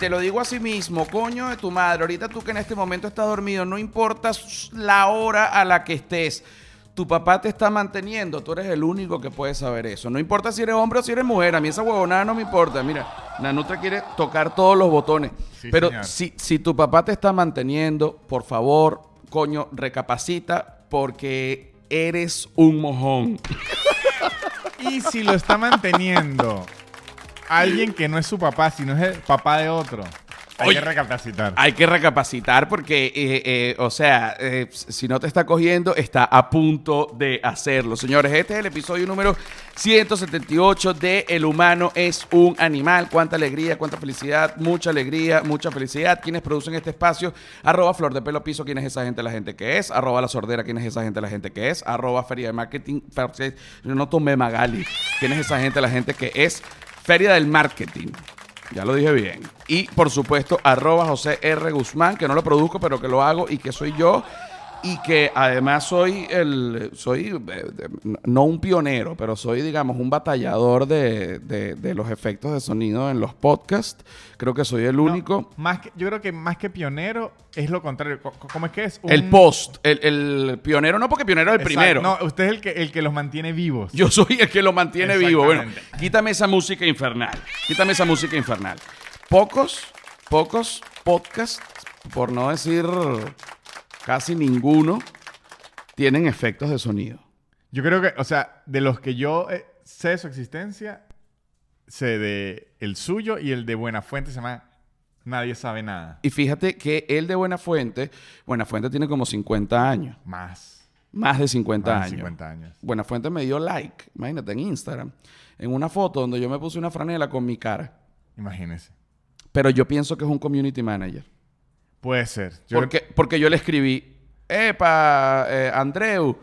te lo digo así mismo, coño de tu madre. Ahorita tú que en este momento estás dormido, no importa la hora a la que estés. Tu papá te está manteniendo, tú eres el único que puede saber eso. No importa si eres hombre o si eres mujer, a mí esa huevonada no me importa. Mira, Nanutra quiere tocar todos los botones. Sí, Pero señor. si, si tu papá te está manteniendo, por favor, coño, recapacita porque eres un mojón. Y si lo está manteniendo alguien que no es su papá, sino es el papá de otro, hay Oye, que recapacitar. Hay que recapacitar porque, eh, eh, o sea, eh, si no te está cogiendo, está a punto de hacerlo. Señores, este es el episodio número 178 de El humano es un animal. Cuánta alegría, cuánta felicidad, mucha alegría, mucha felicidad. Quienes producen este espacio, arroba flor de pelo piso, quién es esa gente, la gente que es, arroba la sordera, quién es esa gente, la gente que es, arroba feria de marketing, yo no tomé Magali, quién es esa gente, la gente que es, feria del marketing. Ya lo dije bien. Y por supuesto, arroba José R. Guzmán, que no lo produzco, pero que lo hago y que soy yo. Y que además soy el. Soy eh, no un pionero, pero soy, digamos, un batallador de, de- de los efectos de sonido en los podcasts. Creo que soy el No, único. más que, yo creo que más que pionero es lo contrario. Co- ¿Cómo es que es? Un- El post, el, el pionero, no porque pionero es el Exacto. primero. No, usted es el que, el que los mantiene vivos. Yo soy el que lo mantiene vivo. Bueno, quítame esa música infernal. Quítame esa música infernal. Pocos, pocos podcasts, por no decir casi ninguno, tienen efectos de sonido. Yo creo que, o sea, de los que yo eh, sé su existencia, sé de el suyo y el de Buenafuente se llama Nadie sabe nada. Y fíjate que el de Buenafuente, Buenafuente tiene como 50 años, Más. más de 50 más de años. 50 años. Buenafuente me dio like, imagínate, en Instagram, en una foto donde yo me puse una franela con mi cara. Imagínese. Pero yo pienso que es un community manager. Puede ser. Yo Porque, porque yo le escribí, epa, eh, Andreu,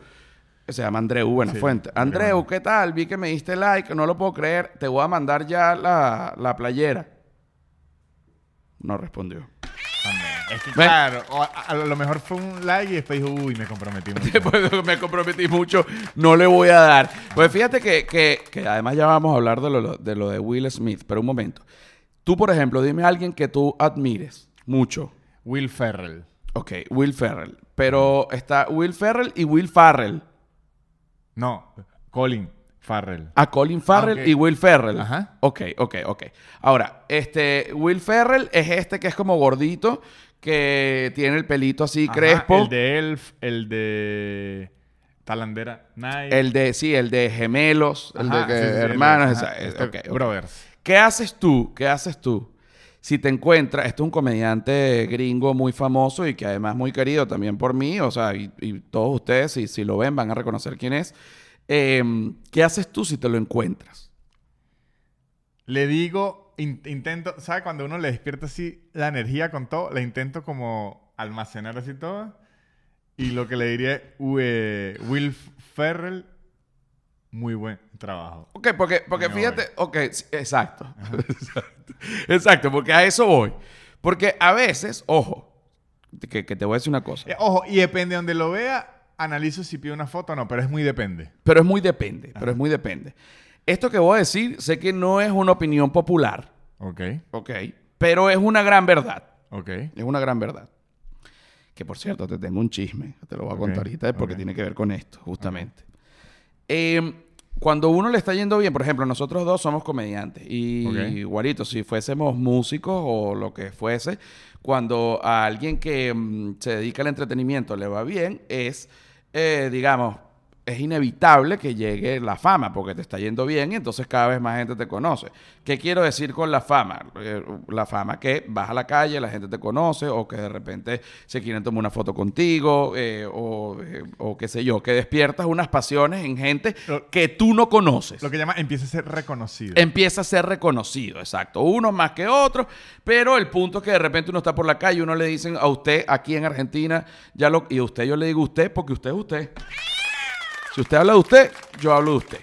se llama Andreu Buenafuente. Sí, Andreu. ¿qué tal? Vi que me diste like, no lo puedo creer, te voy a mandar ya la, la playera. No respondió. Es que, claro, o a, a lo mejor fue un like y después dijo, uy, me comprometí mucho. Después me comprometí mucho, no le voy a dar. Pues fíjate que, que- que además ya vamos a hablar de lo, de lo de Will Smith, pero un momento. Tú, por ejemplo, dime a alguien que tú admires mucho. Will Ferrell. Ok, Will Ferrell. Pero está Will Ferrell y Will Farrell. No, Colin Farrell. A Colin Farrell Ah, y Will Ferrell. Ajá. Ok, ok, ok. Ahora, este, Will Ferrell es este que es como gordito, que tiene el pelito así Ajá, crespo. El de Elf, el de Talandera Night. El de, sí, el de gemelos, el de Ajá, que sí, sí, sí, el de- hermanos. esa- este, ok, ok. Brothers. ¿Qué haces tú? ¿Qué haces tú? Si te encuentras, este es un comediante gringo muy famoso y que además muy querido también por mí, o sea, y, todos ustedes, si, si lo ven, van a reconocer quién es. Eh, ¿Qué haces tú si te lo encuentras? Le digo, in- intento, ¿sabe? Cuando uno le despierta así la energía con todo, le intento como almacenar así todo. Y lo que le diría es, "U- eh, Will Ferrell, muy buen trabajo. Ok, porque, porque Me fíjate, ok, sí, exacto. exacto. Exacto, porque a eso voy. Porque a veces, ojo, que, que te voy a decir una cosa, Eh, ojo, y depende de donde lo vea, analizo si pide una foto o no, pero es muy depende. pero es muy depende, pero es muy depende. Esto que voy a decir, sé que no es una opinión popular, Ok, ok, pero es una gran verdad. ok. Es una gran verdad. Que por cierto, te tengo un chisme. Te lo voy a Ok, contar ahorita porque ok. tiene que ver con esto, justamente. Eh, cuando uno le está yendo bien, por ejemplo, nosotros dos somos comediantes. Y igualito, si fuésemos músicos o lo que fuese, cuando a alguien que mm, se dedica al entretenimiento le va bien, es, eh, digamos, es inevitable que llegue la fama porque te está yendo bien y entonces cada vez más gente te conoce. ¿Qué quiero decir con la fama? Eh, la fama que vas a la calle, la gente te conoce o que de repente se quieren tomar una foto contigo eh, o, eh, o qué sé yo, que despiertas unas pasiones en gente Lo- que tú no conoces. Lo que llama empieza a ser reconocido. Empieza a ser reconocido, exacto. Unos más que otros, pero el punto es que de repente uno está por la calle y uno le dicen a usted aquí en Argentina, ya lo, y a usted yo le digo usted porque usted es usted. Si usted habla de usted, yo hablo de usted.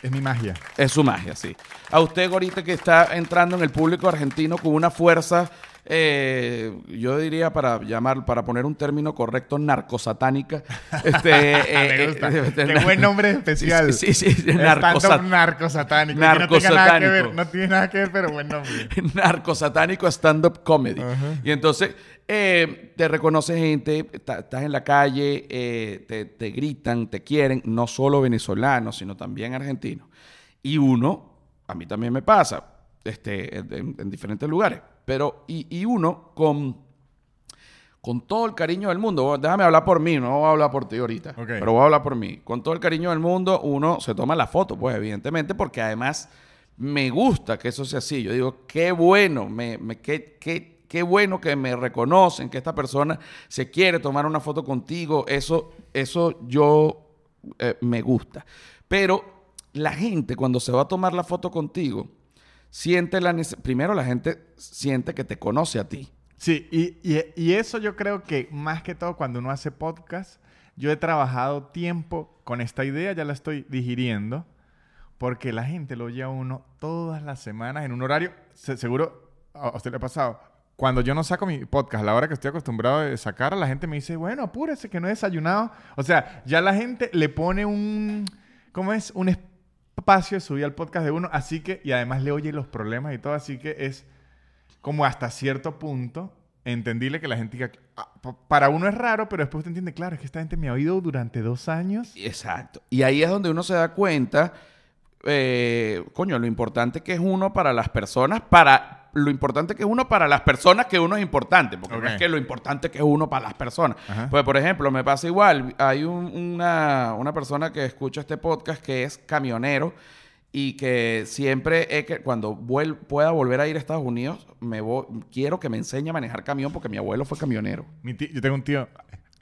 Es mi magia. Es su magia, sí. A usted, Gorita, que está entrando en el público argentino con una fuerza eh, yo diría para llamar, para poner un término correcto, narcosatánica. Este, Me eh, gusta. eh, este, Qué buen nombre especial. Sí, sí, sí, Narcosat narcosat- narcosatánico. que No, tiene nada que ver, Narcosatánico. no tiene nada que ver, pero buen nombre. narcosatánico stand-up comedy. Y entonces eh, te reconoce gente, estás en la calle, eh, te, te gritan, te quieren, no solo venezolanos, sino también argentinos. Y uno, a mí también me pasa, este, en, en diferentes lugares, pero y, y uno con, con todo el cariño del mundo, déjame hablar por mí, no voy a hablar por ti ahorita, pero voy a hablar por mí. Con todo el cariño del mundo, uno se toma la foto, pues evidentemente, porque además me gusta que eso sea así. Yo digo, qué bueno, me, me- qué, qué- qué bueno que me reconocen, que esta persona se quiere tomar una foto contigo. Eso, eso yo eh, me gusta. Pero la gente cuando se va a tomar la foto contigo, siente la primero la gente siente que te conoce a ti. Sí, y, y- y eso yo creo que más que todo cuando uno hace podcast, yo he trabajado tiempo con esta idea, ya la estoy digiriendo, porque la gente lo oye a uno todas las semanas en un horario, se- seguro a a usted le ha pasado. Cuando yo no saco mi podcast, a la hora que estoy acostumbrado de sacar, la gente me dice, bueno, apúrese que no he desayunado. O sea, ya la gente le pone un, ¿cómo es? Un espacio de al podcast de uno, así que, y además le oye los problemas y todo, así que es como hasta cierto punto entendible que la gente "Ah, pa- para uno es raro, pero después usted entiende, claro, es que esta gente me ha oído durante dos años. Exacto. Y ahí es donde uno se da cuenta, eh, coño, lo importante que es uno para las personas, para lo importante que es uno para las personas que uno es importante, porque no es que lo importante que es uno para las personas. Ajá. Pues, por ejemplo, me pasa igual, hay un- una, una persona que escucha este podcast que es camionero y que siempre, he que, cuando vuel- pueda volver a ir a Estados Unidos, me voy- quiero que me enseñe a manejar camión porque mi abuelo fue camionero. Mi tí- yo tengo un tío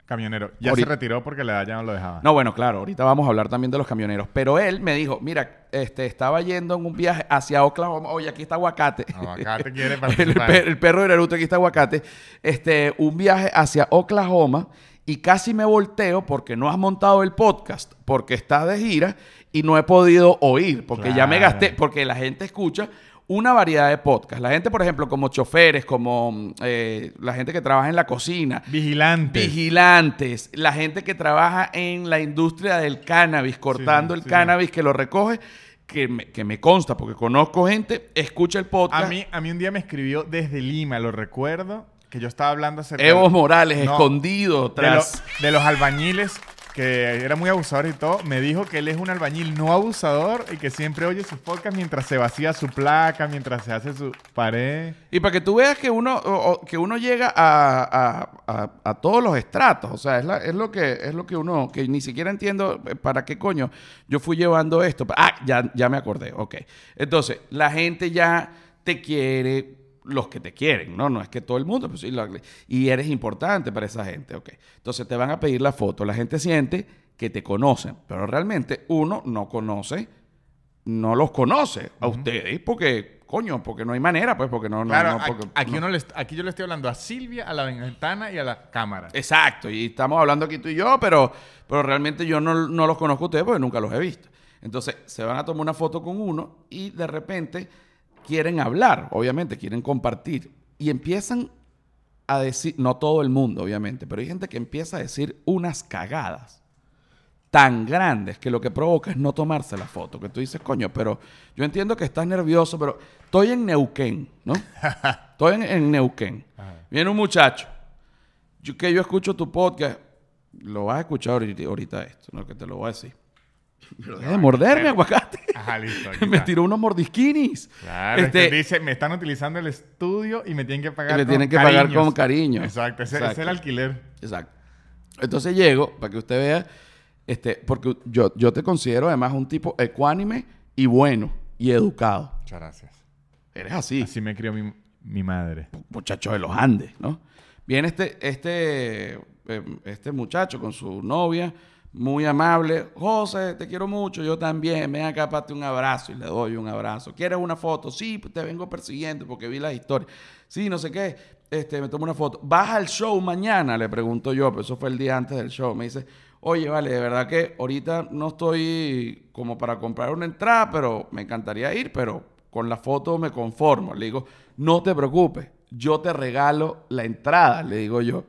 camionero, ya Ahorita- se retiró porque la edad ya no lo dejaba. No, bueno, claro, ahorita vamos a hablar también de los camioneros. Pero él me dijo, mira, este, estaba yendo en un viaje hacia Oklahoma. Oye, aquí está aguacate. Aguacate quiere el, participar. per- el perro de Naruto, aquí está aguacate. Este, un viaje hacia Oklahoma y casi me volteo porque no has montado el podcast, porque estás de gira y no he podido oír, porque ya me gasté, porque la gente escucha una variedad de podcasts. La gente, por ejemplo, como choferes, como mm, eh, la gente que trabaja en la cocina, Vigilante. vigilantes, la gente que trabaja en la industria del cannabis, cortando Sí, el sí. cannabis que lo recoge, que me, que me consta, porque conozco gente, escucha el podcast. a, mí, a mí un día me escribió desde Lima, lo recuerdo, que yo estaba hablando acerca Evo de- Morales, No, escondido de, lo- tras... de los albañiles que era muy abusador y todo, me dijo que él es un albañil no abusador y que siempre oye sus podcasts mientras se vacía su placa, mientras se hace su pared. Y para que tú veas que uno, que uno llega a, a- a- a todos los estratos, o sea, es, la- es lo que, es lo que uno, que ni siquiera entiendo eh, para qué coño yo fui llevando esto. Ah, ya, ya me acordé, ok. Entonces, la gente ya te quiere, los que te quieren, ¿no? No es que todo el mundo, pues y eres importante para esa gente, ok. Entonces te van a pedir la foto, la gente siente que te conocen, pero realmente uno no conoce, no los conoce a ustedes, porque, coño, porque no hay manera, pues, porque no, no, Claro, no, aquí- porque- aquí, no. uno le aquí yo le estoy hablando a Silvia, a la ventana y a la cámara. Exacto, y estamos hablando aquí tú y yo, pero, pero realmente yo no, no los conozco a ustedes porque nunca los he visto. Entonces, se van a tomar una foto con uno y de repente quieren hablar, obviamente, quieren compartir. Y empiezan a decir, no todo el mundo, obviamente, pero hay gente que empieza a decir unas cagadas tan grandes que lo que provoca es no tomarse la foto. Que tú dices, coño, pero yo entiendo que estás nervioso, pero estoy en Neuquén, ¿no? Estoy en, en Neuquén. Ajá. Viene un muchacho. Yo, que yo escucho tu podcast. Lo vas a escuchar ahorita, ahorita esto, ¿no? Que te lo voy a decir. Deja de morderme, aguacate. Ajá, listo. aquí me tiró unos mordisquinis. Claro, Este, dice, me están utilizando el estudio y me tienen que pagar me con tienen que pagar con cariño. Exacto, ese, ese Exacto. es el alquiler. Exacto. Entonces llego, para que usted vea, este, porque yo, yo te considero además un tipo ecuánime y bueno y educado. Muchas gracias. Eres así, Así me crió mi, mi madre. muchacho de los Andes, ¿no? Viene este, este, eh, este muchacho con su novia, muy amable. José, te quiero mucho, yo también. Ven acá para un abrazo y le doy un abrazo. ¿Quieres una foto? Sí, te vengo persiguiendo porque vi las historias. Sí, no sé qué. Este, me tomo una foto. ¿Vas al show mañana? Le pregunto yo, pero eso fue el día antes del show. Me dice, oye, vale, de verdad que ahorita no estoy como para comprar una entrada, pero me encantaría ir, pero con la foto me conformo. Le digo, no te preocupes, yo te regalo la entrada, le digo yo.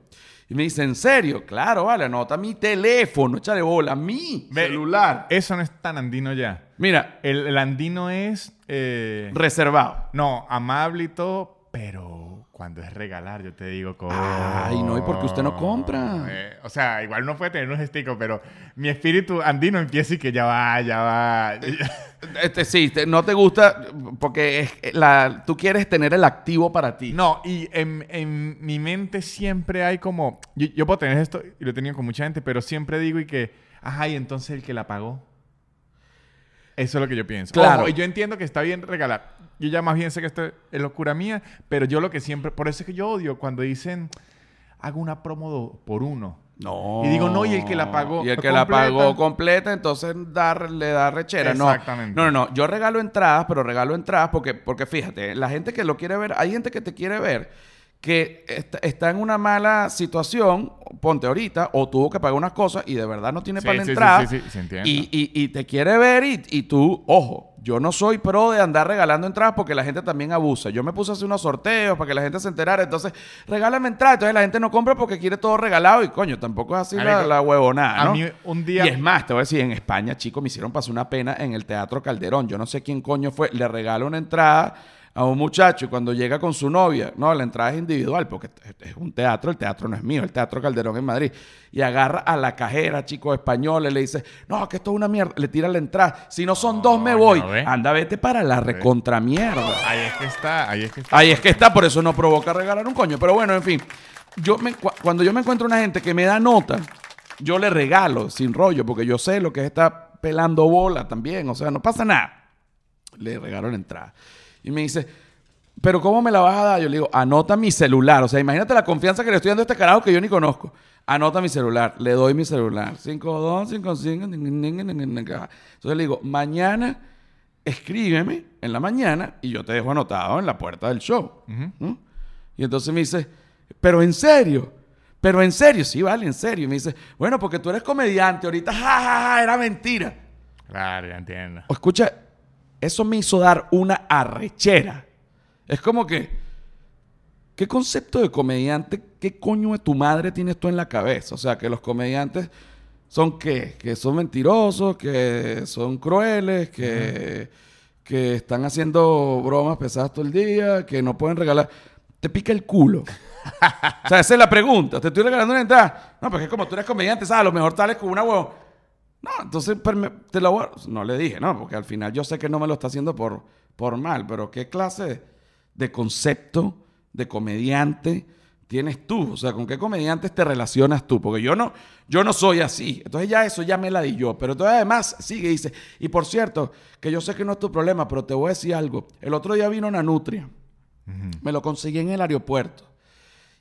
Y me dice, ¿en serio? Claro, vale, anota mi teléfono, échale bola, mi celular. Eso no es tan andino ya. Mira, El, el andino es... eh, reservado. no, amable y todo, pero cuando es regalar, yo te digo como... Ay, no, ¿y por qué usted no compra? Eh, o sea, igual no puede tener unos esticos, pero mi espíritu andino empieza y que ya va, ya va. Este, sí, te- no te gusta porque es la, tú quieres tener el activo para ti. No, y en, en mi mente siempre hay como... Yo, yo puedo tener esto, y lo he tenido con mucha gente, pero siempre digo y que... Ajá, y entonces el que la pagó. Eso es lo que yo pienso. Claro. Ojo, y yo entiendo que está bien regalar. Yo ya más bien sé que esto es locura mía, pero yo lo que siempre... Por eso es que yo odio cuando dicen... Hago una promo por uno. No. Y digo, no, y el que la pagó Y el que la pagó completa, entonces dar, le da rechera. Exactamente. No, no, no. Yo regalo entradas, pero regalo entradas porque, porque fíjate, la gente que lo quiere ver, hay gente que te quiere ver que está, está en una mala situación, ponte ahorita, o tuvo que pagar unas cosas y de verdad no tiene Sí, para la sí, sí, entrada. sí, sí, sí, entiendo. y, y- y te quiere ver y, y tú, ojo, yo no soy pro de andar regalando entradas porque la gente también abusa. Yo me puse a hacer unos sorteos para que la gente se enterara. Entonces, regálame entradas. Entonces la gente no compra porque quiere todo regalado y coño, tampoco es así la, la huevonada, a ¿no? mí un día- Y es más, te voy a decir, en España, chicos, me hicieron pasar una pena en el Teatro Calderón. Yo no sé quién coño fue. Le regalo una entrada a un muchacho y cuando llega con su novia, no, la entrada es individual porque es- un teatro, el teatro no es mío, el Teatro Calderón en Madrid. Y agarra a la cajera, chicos españoles, le dice, no, que esto es una mierda, le tira la entrada. Si no son dos, me voy. Anda, vete para la recontramierda. Ahí es que está, ahí es que está. Ahí es que está, por eso no provoca regalar un coño. Pero bueno, en fin. Yo me, cu- cuando yo me encuentro una gente que me da nota, yo le regalo sin rollo, porque yo sé lo que es estar pelando bola también. O sea, no pasa nada. Le regalo la entrada. Y me dice, ¿pero cómo me la vas a dar? Yo le digo, anota mi celular. O sea, imagínate la confianza que le estoy dando a este carajo que yo ni conozco. Anota mi celular. Le doy mi celular. 5255. Entonces le digo, mañana escríbeme en la mañana y yo te dejo anotado en la puerta del show. ¿no? Y entonces me dice, pero en serio, pero en serio, sí, vale, en serio. Y me dice, bueno, porque tú eres comediante, ahorita, ja, ja, ja, era mentira. Claro, ya entiendo. O escucha, eso me hizo dar una arrechera. Es como que, ¿qué concepto de comediante, qué coño de tu madre tienes tú en la cabeza? O sea, que los comediantes son qué? Que son mentirosos, que son crueles, que, que están haciendo bromas pesadas todo el día, que no pueden regalar. Te pica el culo. o sea, esa es la pregunta. Te estoy regalando una entrada. No, porque es como tú eres comediante, ¿sabes? A lo mejor sales con una huevo. No, entonces perme- te la voy a- No le dije, no, porque al final yo sé que no me lo está haciendo por, por mal, pero ¿qué clase de, de concepto de comediante tienes tú? O sea, ¿con qué comediantes te relacionas tú? Porque yo no, yo no soy así. Entonces ya eso ya me la di yo. Pero entonces además sigue y dice, y por cierto, que yo sé que no es tu problema, pero te voy a decir algo. El otro día vino una nutria. Me lo conseguí en el aeropuerto.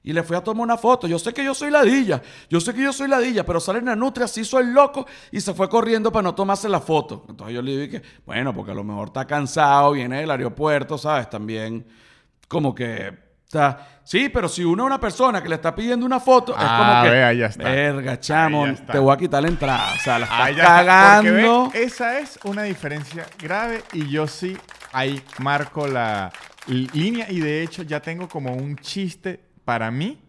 Y le fui a tomar una foto. Yo sé que yo soy ladilla. Yo sé que yo soy ladilla. Pero sale una nutria, se hizo el loco y se fue corriendo para no tomarse la foto. Entonces yo le dije que, bueno, porque a lo mejor está cansado, viene del aeropuerto, ¿sabes? También como que... Sea, sí, pero si uno es una persona que le está pidiendo una foto, es Ah, como que... ve, ahí ya está. Verga, chamo, ya está. te voy a quitar la entrada. O sea, la estás ya está, cagando. ve, esa es una diferencia grave y yo sí ahí marco la línea y de hecho ya tengo como un chiste para mí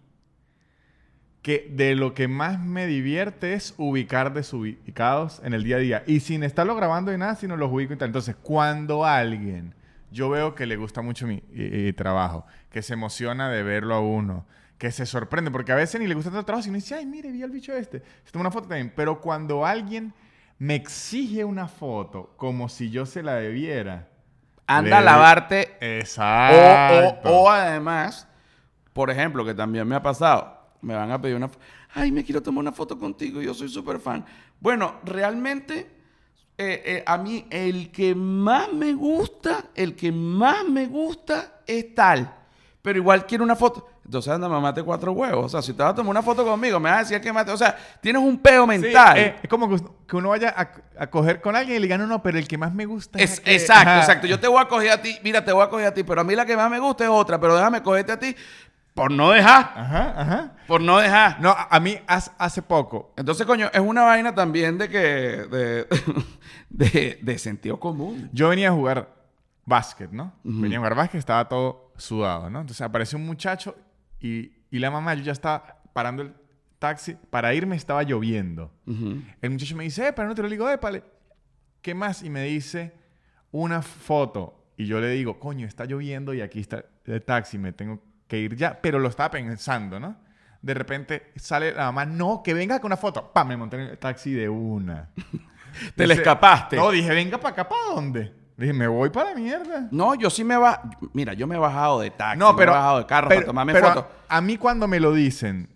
que de lo que más me divierte es ubicar desubicados en el día a día y sin estarlo grabando y nada, sino los ubico y tal. Entonces, cuando alguien yo veo que le gusta mucho mi eh, trabajo, que se emociona de verlo a uno, que se sorprende, porque a veces ni le gusta tanto el trabajo, sino dice, ay, mire, vi al bicho este, se toma una foto también. Pero cuando alguien me exige una foto como si yo se la debiera. Anda a lavarte O, Exacto. o, o además, por ejemplo, que también me ha pasado, me van a pedir una... fo- Ay, me quiero tomar una foto contigo, yo soy súper fan. Bueno, realmente, eh, eh, a mí el que más me gusta, el que más me gusta es tal. Pero igual quiero una foto. Entonces anda, mamate cuatro huevos. O sea, si te vas a tomar una foto conmigo, me vas a decir que mate. O sea, tienes un peo Sí, mental. eh, es como que, uno vaya a, a coger con alguien y le diga, no, no, pero el que más me gusta Es- aquel". exacto, Ajá. exacto. Yo te voy a coger a ti. Mira, te voy a coger a ti. Pero a mí la que más me gusta es otra. Pero déjame cogerte a ti por no dejar. Ajá, ajá. Por no dejar. No, a, a mí hace poco, Entonces, coño, es una vaina también de que. de, de, de sentido común. yo venía a jugar básquet, ¿no? Venía a jugar básquet, estaba todo sudado, ¿no? Entonces apareció un muchacho y, y la mamá, yo ya estaba parando el taxi. Para irme estaba lloviendo. El muchacho me dice, pero no te lo digo, épale. ¿Qué más? Y me dice una foto. Y yo le digo, coño, está lloviendo y aquí está el taxi, me tengo que ir ya. Pero lo estaba pensando, ¿no? De repente sale la mamá, no, que venga con una foto. Pa, me monté en el taxi de una. Te le escapaste. No, dije, venga para acá, ¿para dónde? Dije, me voy para la mierda. No, yo sí me va. Mira, yo me he bajado de taxi, No, me pero. he bajado de carro pero- para tomarme pero fotos. A, a mí cuando me lo dicen,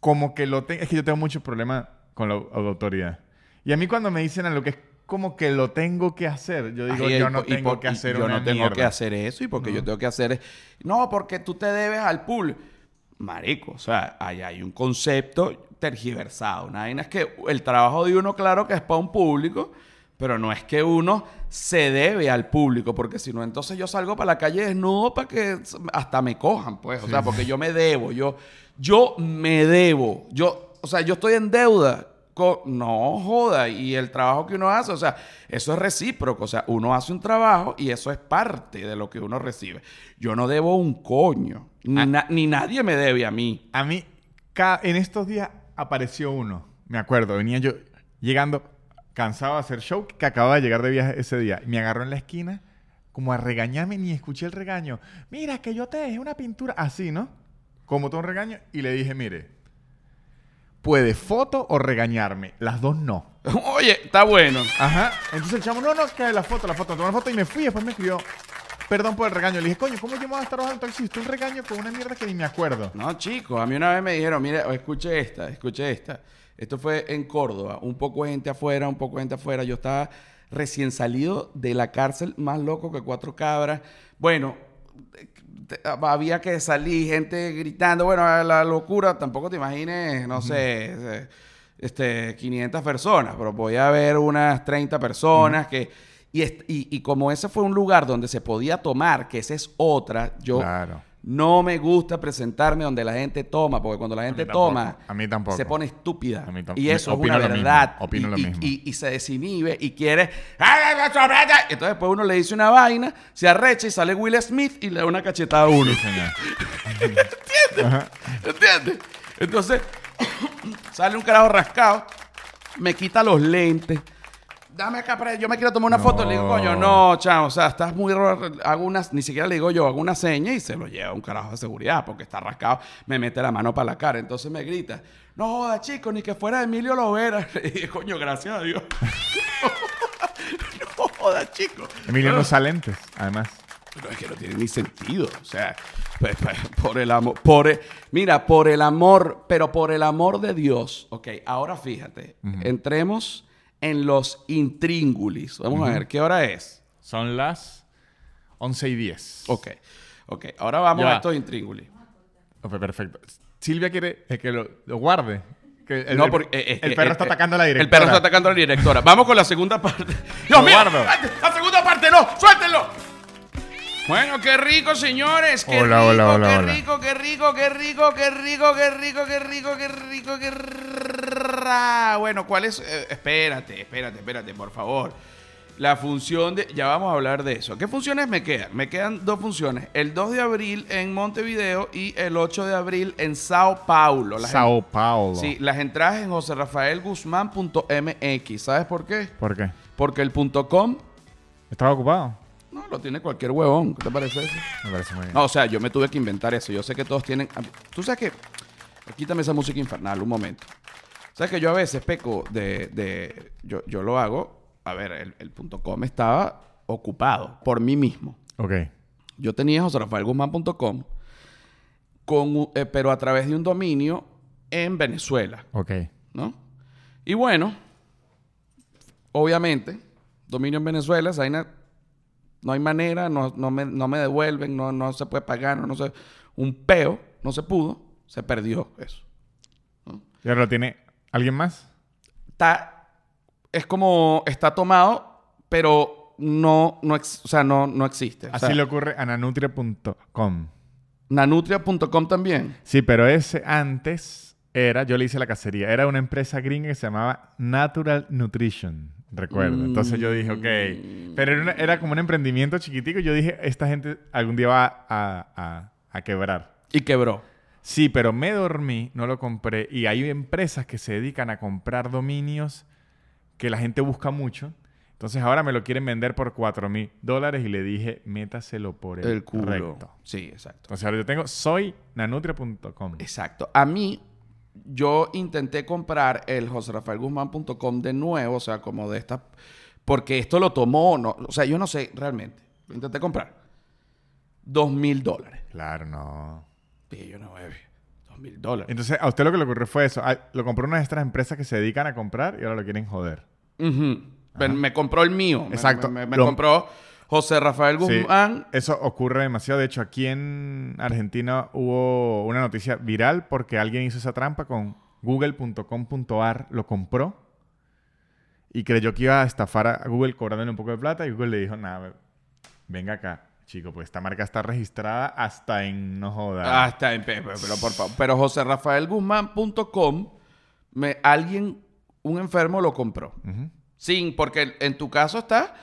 como que lo tengo. Es que yo tengo muchos problemas con la, au- autoridad. Y a mí cuando me dicen a lo que es como que lo tengo que hacer, yo digo, Ay, yo no tengo por- que hacer Yo una no tengo mierda. que hacer eso y porque yo tengo que hacer. No, porque tú te debes al pool. Marico, o sea, ahí hay un concepto tergiversado. Una vaina es que el trabajo de uno, claro que es para un público, pero no es que uno se debe al público, porque si no, entonces yo salgo para la calle desnudo para que hasta me cojan, pues. O sea, porque yo me debo, yo, yo me debo. Yo, o sea, yo estoy en deuda. No joda, y el trabajo que uno hace, o sea, eso es recíproco, o sea, uno hace un trabajo y eso es parte de lo que uno recibe. Yo no debo un coño, ni, na- ni nadie me debe a mí. A mí, en estos días apareció uno. Me acuerdo, venía yo llegando cansado de hacer show, que acababa de llegar de viaje ese día. Y me agarró en la esquina como a regañarme, ni escuché el regaño. Mira, que yo te dejé una pintura así, ¿no? Como todo un regaño. Y le dije, mire, puede foto o regañarme. Las dos no. Oye, está bueno. Ajá. Entonces el chamo, no, no, que la foto, la foto. Tomé la foto y me fui. Después me escribió, perdón por el regaño. Le dije, coño, ¿cómo yo me voy a estar bajando el taxi? Esto un regaño con una mierda que ni me acuerdo. No, chicos, a mí una vez me dijeron, mire, escuche esta, escuche esta. Esto fue en Córdoba, un poco de gente afuera, un poco de gente afuera. Yo estaba recién salido de la cárcel, más loco que cuatro cabras. Bueno, había que salir, gente gritando, bueno, la locura, tampoco te imagines, no sé, este, 500 personas, pero voy a ver unas 30 personas que... Y, y, y como ese fue un lugar donde se podía tomar, que esa es otra, yo Claro. No me gusta presentarme donde la gente toma, porque cuando la gente toma, a mí tampoco. se pone estúpida. A mí y eso es una lo mismo, verdad. opino y, lo mismo. y- y se desinhibe y quiere. Entonces después uno le dice una vaina, se arrecha y sale Will Smith y le da una cachetada a uno. Sí, señor. ¿Entiendes? Entonces, sale un carajo rascado, me quita los lentes. Dame acá, para- yo me quiero tomar una No. foto. Le digo, coño, no, chao, o sea, estás muy. Hago unas, ni siquiera le digo yo, hago una seña y se lo lleva un carajo de seguridad porque está rascado, me mete la mano para la cara. Entonces me grita, no joda, chico, ni que fuera Emilio Lovera. Le dije, coño, gracias a Dios. no joda, chico. Emilio no usa lentes, además. Pero es que no tiene ni sentido. O sea, pe- pe- por el amor. Por el- mira, por el amor, pero por el amor de Dios. Ok, ahora fíjate. Entremos en los intríngulis. Vamos a ver, ¿qué hora es? Son las 11 y 10. Ok, ok. Ahora vamos Ya. a estos intríngulis. Ok, perfecto. Silvia quiere eh, que lo, lo guarde. Que el, No, porque, eh, es el que- perro eh, está eh, atacando a la directora. El perro está atacando a la directora. Vamos con la segunda parte. ¡Dios mío! guardo. ¡La segunda parte no! ¡Suéltenlo! Bueno, qué rico, señores. Qué Hola, rico, hola, hola, qué hola. rico, qué rico, qué rico, qué rico, qué rico, qué rico, qué rico, qué ra- Bueno, ¿cuál es? Eh, espérate, espérate, espérate, por favor. La función de... Ya vamos a hablar de eso. ¿Qué funciones me quedan? Me quedan dos funciones. El 2 de abril en Montevideo y el 8 de abril en Sao Paulo. Las Sao Paulo. Sí, las entradas en joserrafaelguzmán.mx. ¿Sabes por qué? ¿Por qué? Porque el punto .com ¿Estaba ocupado? No lo tiene cualquier huevón. ¿Qué te parece eso? Me parece muy bien. No, o sea, yo me tuve que inventar eso. Yo sé que todos tienen... Tú sabes que... Quítame esa música infernal un momento. Sabes que yo a veces peco de... de- yo, yo lo hago... A ver, el, el punto .com estaba ocupado por mí mismo. Ok. Yo tenía joserrafaelguzmán.com con, eh, pero a través de un dominio en Venezuela. Ok. ¿no? Y bueno, obviamente, dominio en Venezuela, esa vaina, no hay manera, no, no me, no me devuelven, no, no se puede pagar, no, no se, un peo, no se pudo, se perdió eso. ¿Y ahora lo tiene alguien más? Está, es como, está tomado, pero no, no, o sea, no, no existe. O Así sea, le ocurre a nanutria.com. Nanutria.com también. Sí, pero ese antes era, yo le hice la cacería, era una empresa gringa que se llamaba Natural Nutrition, recuerdo. Entonces yo dije, ok, Pero era, una- era como un emprendimiento chiquitico. y Yo dije, esta gente algún día va a, a- a quebrar. Y quebró. Sí, pero me dormí, no lo compré. Y hay empresas que se dedican a comprar dominios que la gente busca mucho. Entonces ahora me lo quieren vender por 4 mil dólares y le dije, métaselo por el, El culo. recto. Sí, exacto. Entonces ahora yo tengo soynanutria.com. Exacto. A mí, yo intenté comprar el joserafaelguzmán.com de nuevo, o sea, como de esta... Porque esto lo tomó, no, o sea, yo no sé realmente. Lo intenté comprar. Dos mil dólares. Claro, no. Dije yo, no, bebé. Dos mil dólares. Entonces a usted lo que le ocurrió fue eso. Ah, Lo compró una de estas empresas que se dedican a comprar y ahora lo quieren joder. Ujú. Me, me compró el mío. Me- Exacto. Me, me Lo- compró José Rafael Sí, Guzmán. eso ocurre demasiado. De hecho, aquí en Argentina hubo una noticia viral porque alguien hizo esa trampa con google.com.ar, lo compró y creyó que iba a estafar a Google cobrándole un poco de plata y Google le dijo, nada, venga acá, chico, pues esta marca está registrada hasta en no jodas. Ah, está en pero por favor. Pero joserafaelguzmán.com, me, alguien, un enfermo lo compró. Sin, porque en tu caso está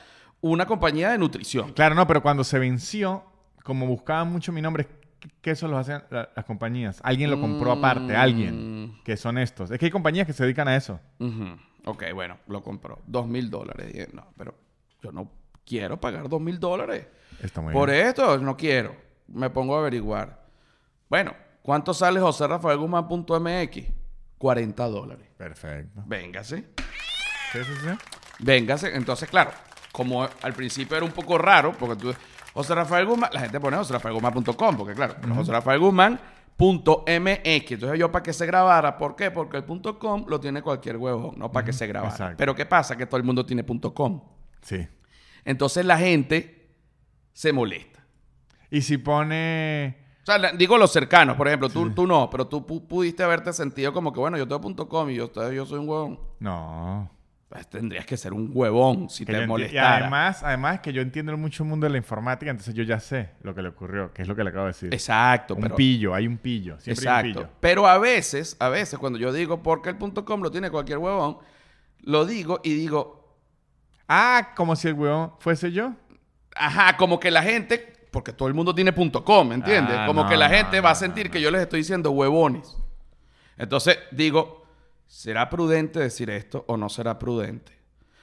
una compañía de nutrición. Claro, no, pero cuando se venció, como buscaban mucho mi nombre, ¿qué- ¿qué eso lo hacen la- las compañías? Alguien lo compró aparte, alguien, que son estos. Es que hay compañías que se dedican a eso. Ujú. Ok, bueno, lo compró. Dos mil dólares. No, pero yo no quiero pagar dos mil dólares. Está muy Por bien. esto no quiero. Me pongo a averiguar. Bueno, ¿cuánto sale José Rafael Guzmán.mx? 40 dólares. Perfecto. Véngase. Sí, sí, sí. Véngase. Entonces, claro, como al principio era un poco raro, porque tú, José Rafael Guzmán, la gente pone José Rafael Guzmán.com, porque claro, José Rafael Guzmán.mx. Entonces yo para que se grabara, ¿por qué? Porque el punto .com lo tiene cualquier huevón, no para que se grabara. exacto. Pero ¿qué pasa? Que todo el mundo tiene punto .com. Sí. Entonces la gente se molesta. Y si pone... O sea, digo los cercanos, por ejemplo, tú, tú no, pero tú pu- pudiste haberte sentido como que, bueno, yo tengo punto .com y yo, yo soy un huevón. No. Pues tendrías que ser un huevón si Que te enti- y molestara. además, además que yo entiendo mucho el mundo de la informática, entonces yo ya sé lo que le ocurrió, que es lo que le acabo de decir. Exacto, un pero... pillo, hay un pillo. Siempre hay un Exacto. pillo. Pero a veces, a veces, cuando yo digo porque el punto .com lo tiene cualquier huevón, lo digo y digo, Ah, como si el huevón fuese yo. ajá, como que la gente, porque todo el mundo tiene punto .com, ¿entiendes? Ah, como no, que la gente no, va a sentir no. que yo les estoy diciendo huevones. Entonces digo, ¿será prudente decir esto o no será prudente?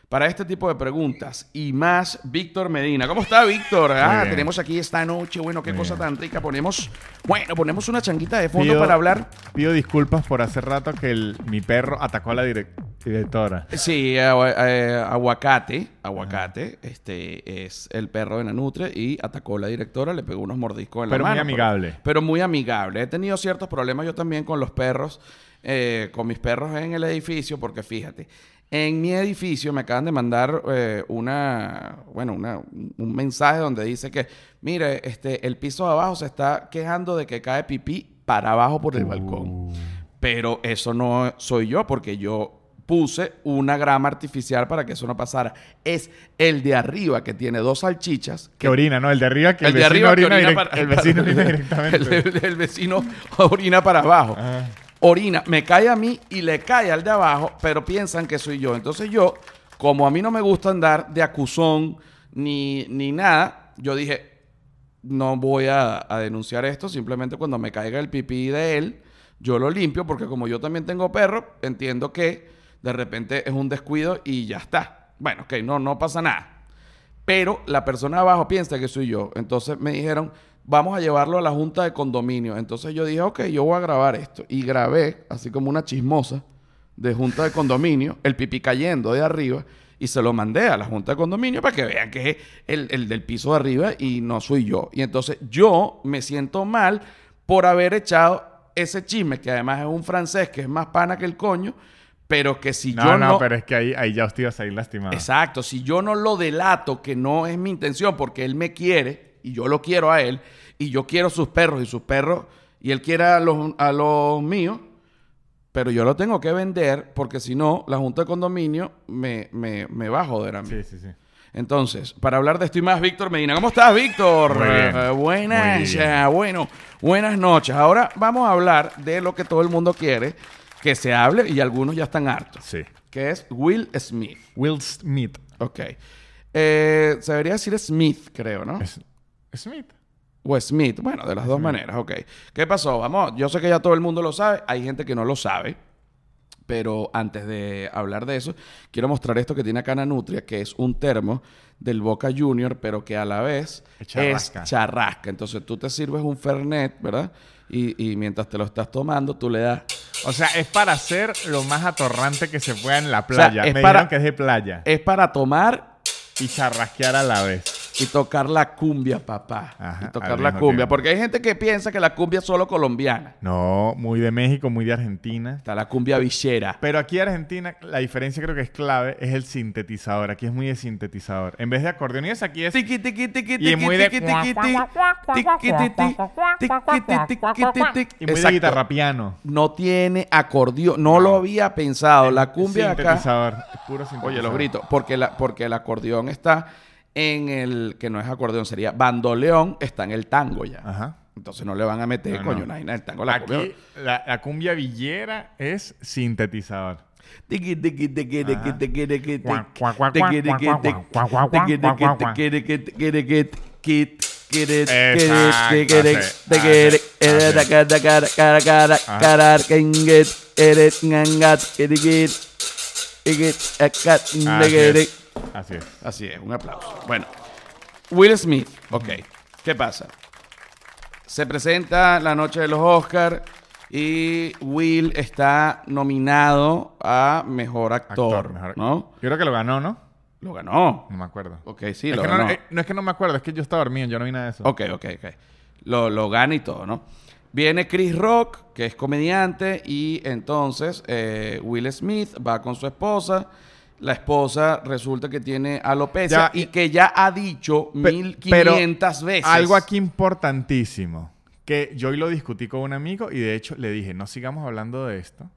Para este tipo de preguntas y más, Víctor Medina. ¿Cómo está, Víctor? Ah, tenemos aquí esta noche. Bueno, qué Muy cosa bien. tan rica. Ponemos, bueno, ponemos una changuita de fondo Pido- para hablar. Pido disculpas por hace rato que el- mi perro atacó a la direc- directora. Sí, agua- eh, aguacate, aguacate, este es el perro de Nanutre y atacó a la directora, le pegó unos mordiscos en Pero la muy mano. amigable. Pero, pero muy amigable. He tenido ciertos problemas yo también con los perros, eh, con mis perros en el edificio, porque fíjate, en mi edificio me acaban de mandar eh, una, bueno, una- un mensaje donde dice que, mire, este, el piso de abajo se está quejando de que cae pipí para abajo por el balcón. Pero eso no soy yo, porque yo puse una grama artificial para que eso no pasara. Es el de arriba que tiene dos salchichas. Que orina, ¿no? El de arriba que el, el de vecino arriba orina, orina direct- para el vecino orina directamente. el- el vecino orina para abajo. Ajá. Orina, me cae a mí y le cae al de abajo, pero piensan que soy yo. Entonces yo, como a mí no me gusta andar de acusón ni, ni nada, yo dije, no voy a, a denunciar esto, simplemente cuando me caiga el pipí de él, yo lo limpio, porque como yo también tengo perro, entiendo que de repente es un descuido y ya está. Bueno, ok, no, no pasa nada. Pero la persona abajo piensa que soy yo. Entonces me dijeron, vamos a llevarlo a la junta de condominio. Entonces yo dije, ok, yo voy a grabar esto. Y grabé, así como una chismosa, de junta de condominio, el pipí cayendo de arriba. Y se lo mandé a la junta de condominio para que vean que es el, el del piso de arriba y no soy yo. Y entonces yo me siento mal por haber echado ese chisme, que además es un francés que es más pana que el coño, pero que si No, yo no, no... pero es que ahí, ahí ya usted iba a salir lastimado. Exacto, si yo no lo delato, que no es mi intención, porque él me quiere y yo lo quiero a él, y yo quiero sus perros y sus perros, y él quiere a los, a los míos, pero yo lo tengo que vender porque si no, la junta de condominio me, me, me va a joder a mí. Sí, sí, sí. Entonces, para hablar de esto y más, Víctor Medina. ¿Cómo estás, Víctor? Eh, buenas, eh, bueno, buenas noches. Ahora vamos a hablar de lo que todo el mundo quiere que se hable y algunos ya están hartos, Sí. que es Will Smith. Will Smith. Ok. Eh, se debería decir Smith, creo, ¿no? Es- Smith. O Smith. Bueno, de las dos maneras, ok. ¿Qué pasó? Vamos, yo sé que ya todo el mundo lo sabe. Hay gente que no lo sabe. Pero antes de hablar de eso, quiero mostrar esto que tiene acá Nutria, que es un termo del Boca Junior, pero que a la vez Es charrasca. es charrasca. Entonces tú te sirves un Fernet, ¿verdad? Y, y mientras te lo estás tomando, tú le das... O sea, es para hacer lo más atorrante que se pueda en la sea, playa. es Me para- dijeron que es de playa. Es para tomar Y charrasquear a la vez y tocar la cumbia, papá. Y tocar la cumbia. Porque hay gente que piensa que la cumbia es solo colombiana. No, muy de México, muy de Argentina. Está la cumbia villera. Pero aquí en Argentina, la diferencia creo que es clave, es el sintetizador. Aquí es muy de sintetizador. En vez de acordeones, aquí es. Tiki, tiki, tiki, y muy de. Y muy Exacto. de guitarra piano. No tiene acordeón. No, no, lo había pensado. La cumbia sintetizador. acá. Sintetizador. Puro sintetizador. Oye, los gritos. Porque, la, porque el acordeón está en el. Que no es acordeón, sería bandoleón. Está en el tango ya. Ajá. Entonces no le van a meter, No, coño, no. una vaina del tango. La cumbia. Aquí la, la cumbia villera es sintetizador. Ajá. Así, es. Así es. Un aplauso. Bueno, Will Smith, ok. ¿Qué pasa? Se presenta la noche de los Oscars y Will está nominado a mejor actor, mejor- ¿no? Yo creo que lo ganó, ¿no? Lo ganó. No me acuerdo. Ok, sí, Es lo que ganó. no, eh, no es que no me acuerdo, es que yo estaba dormido, yo no vi nada de eso. Ok, ok, ok. Lo, lo gana y todo, ¿no? Viene Chris Rock, que es comediante, y entonces eh, Will Smith va con su esposa. La esposa resulta que tiene alopecia Ya, y que ya ha dicho Pe- 1500 veces. Algo aquí importantísimo, que yo hoy lo discutí con un amigo y de hecho le dije, no sigamos hablando de esto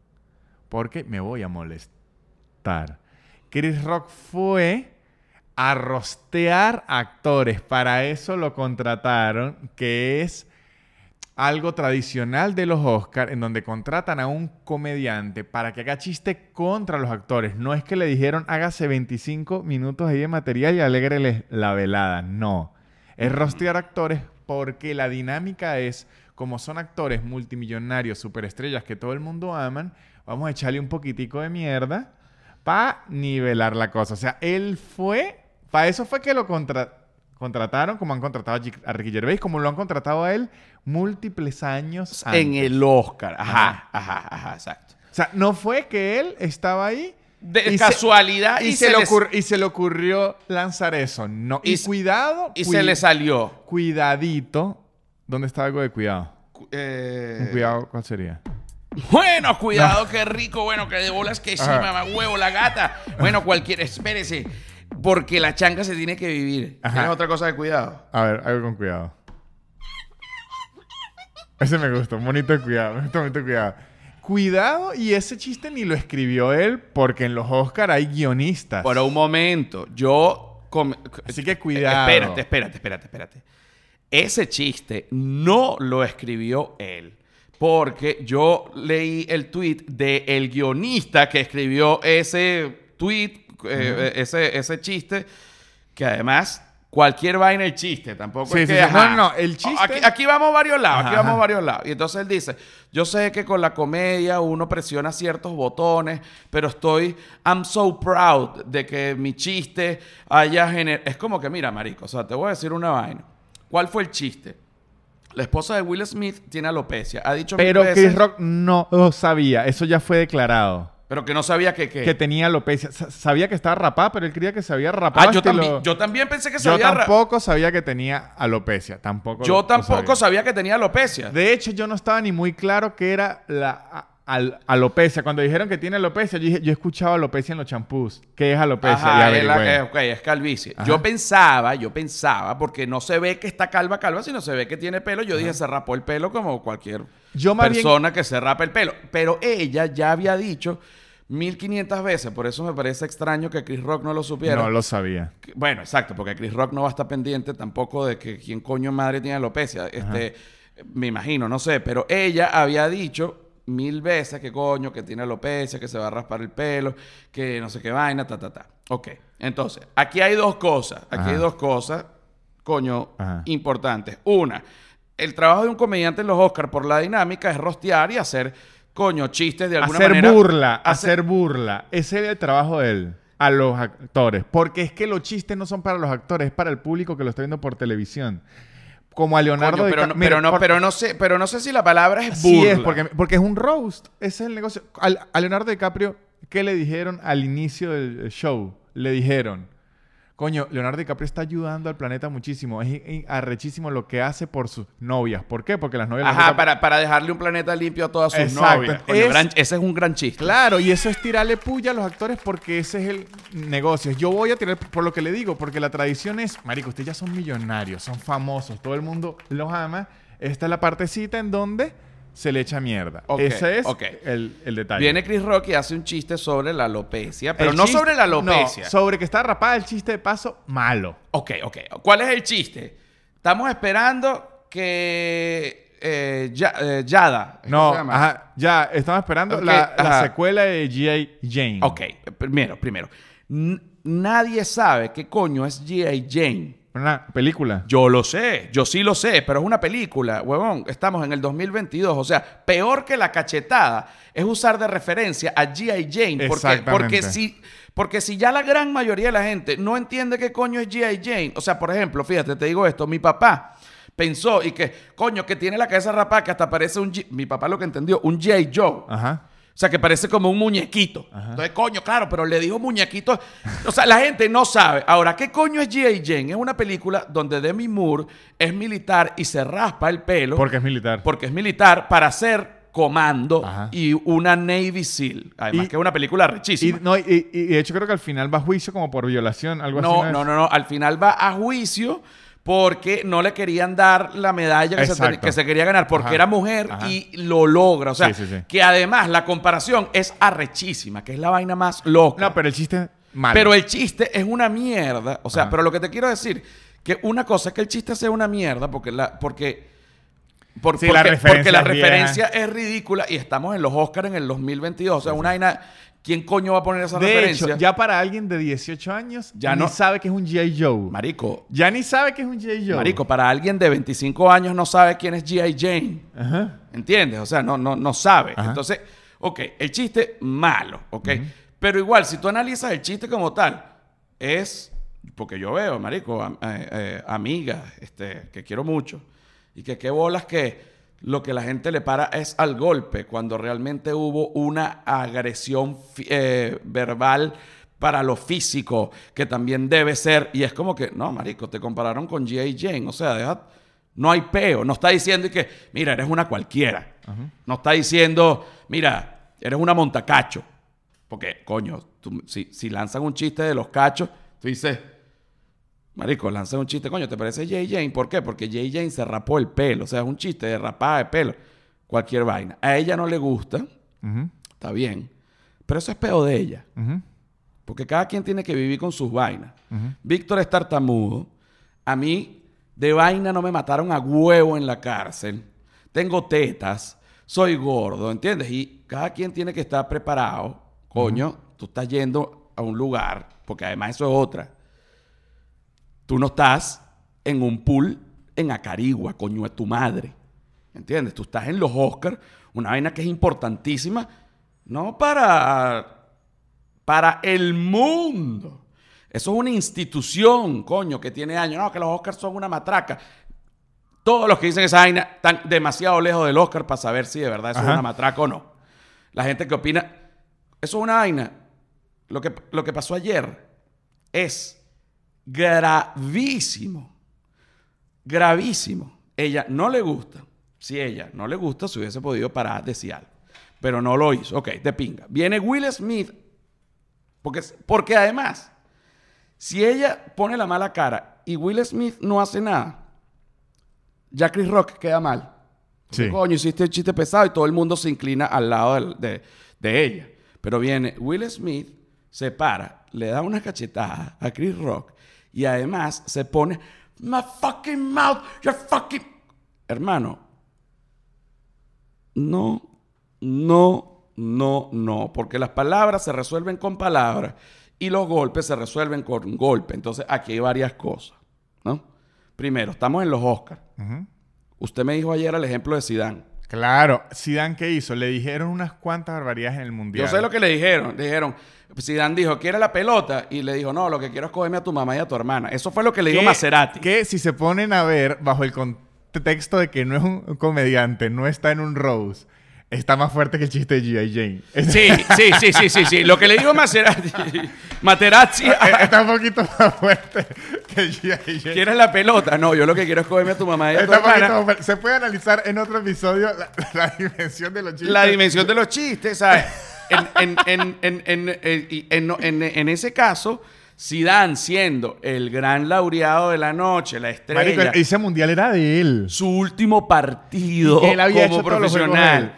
porque me voy a molestar. Chris Rock fue a rostear actores, para eso lo contrataron, que es algo tradicional de los Oscars, en donde contratan a un comediante para que haga chiste contra los actores. No es que le dijeron hágase 25 minutos ahí de material y alegreles la velada. No. Es rostear actores porque la dinámica es, como son actores multimillonarios, superestrellas que todo el mundo aman, vamos a echarle un poquitico de mierda para nivelar la cosa. O sea, él fue, para eso fue que lo contra- contrataron, como han contratado a Ricky Gervais, como lo han contratado a él múltiples años antes. en el Oscar. Ajá, ajá, ajá, exacto. O sea, no fue que él estaba ahí De y se- casualidad y, y, se se le les- ocurr- y se le ocurrió lanzar eso. No. Y, cuidado. y se le salió. Cuidadito. ¿Dónde está algo de cuidado? Cu- eh, Un cuidado, ¿cuál sería? Bueno, cuidado, qué rico, bueno, que de bolas que sí, mamá huevo, la gata. Bueno, cualquier, espérese, porque la changa se tiene que vivir. Ajá. Es otra cosa de cuidado. A ver, algo con cuidado. Ese me gustó. Bonito de cuidado. Bonito de cuidado. Cuidado, y ese chiste ni lo escribió él, porque en los Oscar hay guionistas. Por un momento, yo... Así que cuidado. Espérate, espérate, espérate, espérate. Ese chiste no lo escribió él. Porque yo leí el tweet de el guionista que escribió ese tweet, eh, ese, ese chiste, que además cualquier vaina el chiste, tampoco Sí, es sí, que, sí. No, no, no, el chiste- Aquí, aquí vamos varios lados, aquí vamos ajá. varios lados. Y entonces él dice, yo sé que con la comedia uno presiona ciertos botones, pero estoy, I'm so proud de que mi chiste haya generado... Es como que, mira, marico, o sea, te voy a decir una vaina. ¿Cuál fue el chiste? La esposa de Will Smith tiene alopecia. Ha dicho mil Pero veces, Chris Rock no lo sabía. Eso ya fue declarado. Pero que no sabía que... que- Que tenía alopecia. Sa- Sabía que estaba rapada, pero él creía que se había rapado. Ah, yo, estilo- también, yo también pensé que Yo sabía... ra- tampoco sabía que tenía alopecia. Tampoco Yo lo- tampoco sabía que tenía alopecia. De hecho, yo no estaba ni muy claro qué era la a- al- alopecia. Cuando dijeron que tiene alopecia, yo dije, yo escuchaba alopecia en los champús. ¿Qué es alopecia? Ajá, y es, la- averigüé. eh, ok, es calvicie. Yo pensaba, yo pensaba, porque no se ve que está calva, calva, sino se ve que tiene pelo. Yo dije, se rapó el pelo como cualquier Yo más bien- persona que se rapa el pelo. Pero ella ya había dicho 1500 veces, por eso me parece extraño que Chris Rock no lo supiera. No lo sabía. Bueno, exacto, porque Chris Rock no va a estar pendiente tampoco de que quién coño madre tiene alopecia. Este, me imagino, no sé, pero ella había dicho mil veces que coño, que tiene alopecia, que se va a raspar el pelo, que no sé qué vaina, ta, ta, ta. Ok. Entonces, aquí hay dos cosas. Aquí Ajá. hay dos cosas, coño, Ajá. importantes. Una, el trabajo de un comediante en los Oscars por la dinámica es rostear y hacer, coño, chistes de alguna hacer manera. burla, hacer- hacer burla. Ese es el trabajo de él. A los actores. Porque es que los chistes no son para los actores, es para el público que lo está viendo por televisión. Como a Leonardo Coño, pero, no, Mira, pero, no, por- pero, no sé, pero no sé si la palabra es Sí burla. es, porque, porque es un roast. Ese es el negocio. Al- a Leonardo DiCaprio, ¿qué le dijeron al inicio del show? Le dijeron, coño, Leonardo DiCaprio está ayudando al planeta muchísimo. Es arrechísimo lo que hace por sus novias. ¿Por qué? Porque las novias... Ajá, para, para dejarle un planeta limpio a todas sus Exacto. novias. Coño, Es- gran- ese es un gran chiste. Claro, y eso es tirarle puya a los actores porque ese es el negocio. Yo voy a tirar por lo que le digo, porque la tradición es, marico, ustedes ya son millonarios, son famosos, todo el mundo los ama. Esta es la partecita en donde se le echa mierda. Ese es el, el detalle. Viene Chris Rock y hace un chiste sobre la alopecia, pero El no chiste- sobre la no, alopecia. sobre que está rapada el chiste de paso, malo. Ok, ok. ¿Cuál es el chiste? Estamos esperando que eh, Ya- eh, Yada. ¿es que No, se llama? ajá, ya, estamos esperando la, secuela de G.I. Jane. Ok, primero, primero. N- nadie sabe qué coño es G.I. Jane. Una película. Yo lo sé, yo sí lo sé, pero es una película, huevón. Estamos en el 2022. O sea, peor que la cachetada es usar de referencia a G.I. Jane. Porque, porque, si, porque si ya la gran mayoría de la gente no entiende qué coño es G.I. Jane. O sea, por ejemplo, fíjate, te digo esto. Mi papá pensó y que, coño, que tiene la cabeza rapada que hasta parece un... G- Mi papá lo que entendió, un G.I. Joe. Ajá. O sea, que parece como un muñequito. Entonces, coño, claro, pero le dijo muñequito. O sea, la gente no sabe. Ahora, ¿qué coño es G.I. Jane? Es una película donde Demi Moore es militar y se raspa el pelo. Porque es militar. porque es militar para hacer comando Ajá. y una Navy SEAL. Además, Y- que es una película Y, rechísima. no, y, y- y de hecho creo que al final va a juicio como por violación, algo así. No, es? no, no, no. Al final va a juicio porque no le querían dar la medalla que, se, Exacto. ten- que se quería ganar porque Ajá. era mujer Ajá. y lo logra. O sea, Sí, sí, sí. que además la comparación es arrechísima, que es la vaina más loca. No, pero el chiste es malo. Pero el chiste es una mierda. O sea, Ajá. pero lo que te quiero decir, que una cosa es que el chiste sea una mierda porque la, porque, por- porque, la referencia porque la es referencia es ridícula y estamos en los Oscars en el 2022. O sea, una vaina. ¿Quién coño va a poner esa De referencia? hecho, ya para alguien de 18 años, Ya ya no- sabe que es un G.I. Joe. Marico, Ya ni sabe que es un G.I. Joe. Marico, para alguien de 25 años no sabe quién es G.I. Jane. Ajá. ¿Entiendes? O sea, no, no, no sabe. Ajá. Entonces, ok, el chiste malo, ok. Pero igual, si tú analizas el chiste como tal, es. Porque yo veo, marico, am- eh, eh, amigas este, que quiero mucho. Y que qué bolas que lo que la gente le para es al golpe, cuando realmente hubo una agresión eh, verbal para lo físico, que también debe ser. Y es como que, no, marico, te compararon con G.I. Jane. O sea, deja. No hay peo. No está diciendo que, mira, eres una cualquiera. No está diciendo, mira, eres una montacacho. Porque, coño, tú- si, si lanzan un chiste de los cachos, tú dices, marico, lanzan un chiste, coño, ¿te parece Jay Jane? ¿Por qué? Porque Jay Jane se rapó el pelo. O sea, es un chiste de rapada de pelo. Cualquier vaina. A ella no le gusta, está bien. Pero eso es peo de ella. Porque cada quien tiene que vivir con sus vainas. ujú. Víctor es tartamudo. A mí, de vaina no me mataron a huevo en la cárcel. Tengo tetas. Soy gordo, ¿entiendes? Y cada quien tiene que estar preparado. Coño, tú estás yendo a un lugar, porque además eso es otra. Tú no estás en un pool en Acarigua, coño de tu madre. ¿Entiendes? Tú estás en los Oscars, una vaina que es importantísima, no para, para el mundo. Eso es una institución, coño, que tiene años. No, que los Oscars son una matraca. Todos los que dicen esa vaina están demasiado lejos del Oscar para saber si de verdad eso Ajá. es una matraca o no. La gente que opina, eso es una vaina. Lo que, lo que pasó ayer es gravísimo. Gravísimo. Ella no le gusta. Si ella no le gusta, se hubiese podido parar, decir algo. Pero no lo hizo. Ok, de pinga. Viene Will Smith. Porque, porque además, si ella pone la mala cara y Will Smith no hace nada, ya Chris Rock queda mal. Sí. Coño, hiciste el chiste pesado y todo el mundo se inclina al lado del- de, de ella. Pero viene Will Smith, se para, le da una cachetada a Chris Rock y además se pone, my fucking mouth, your fucking... Hermano, no, no, no, no, porque las palabras se resuelven con palabras Y los golpes se resuelven con golpe. Entonces, aquí hay varias cosas, ¿no? Primero, estamos en los Oscars. Usted me dijo ayer el ejemplo de Zidane. Claro. Zidane, ¿qué hizo? Le dijeron unas cuantas barbaridades en el Mundial. Yo sé lo que le dijeron. Le dijeron, Zidane dijo, ¿quiere la pelota? Y le dijo, no, lo que quiero es cogerme a tu mamá y a tu hermana. Eso fue lo que le dijo Maserati. Que si se ponen a ver bajo el contexto de que no es un comediante, no está en un rose, está más fuerte que el chiste de G.I. Jane. Sí, sí, sí, sí, sí, sí. Lo que le dijo Maserati. Materazzi. está un poquito más fuerte que G.I. Jane. ¿Quieres la pelota? No, yo lo que quiero es cogerme a tu mamá y a tu poquito hermana. fuerte. Se puede analizar en otro episodio la, la dimensión de los chistes. La dimensión de los chistes, ¿sabes? En, en, en, en, en, en- y en- en- en ese caso, Zidane siendo el gran laureado de la noche, la estrella, Marico, ese mundial era de él. su último partido Y él había como hecho profesional,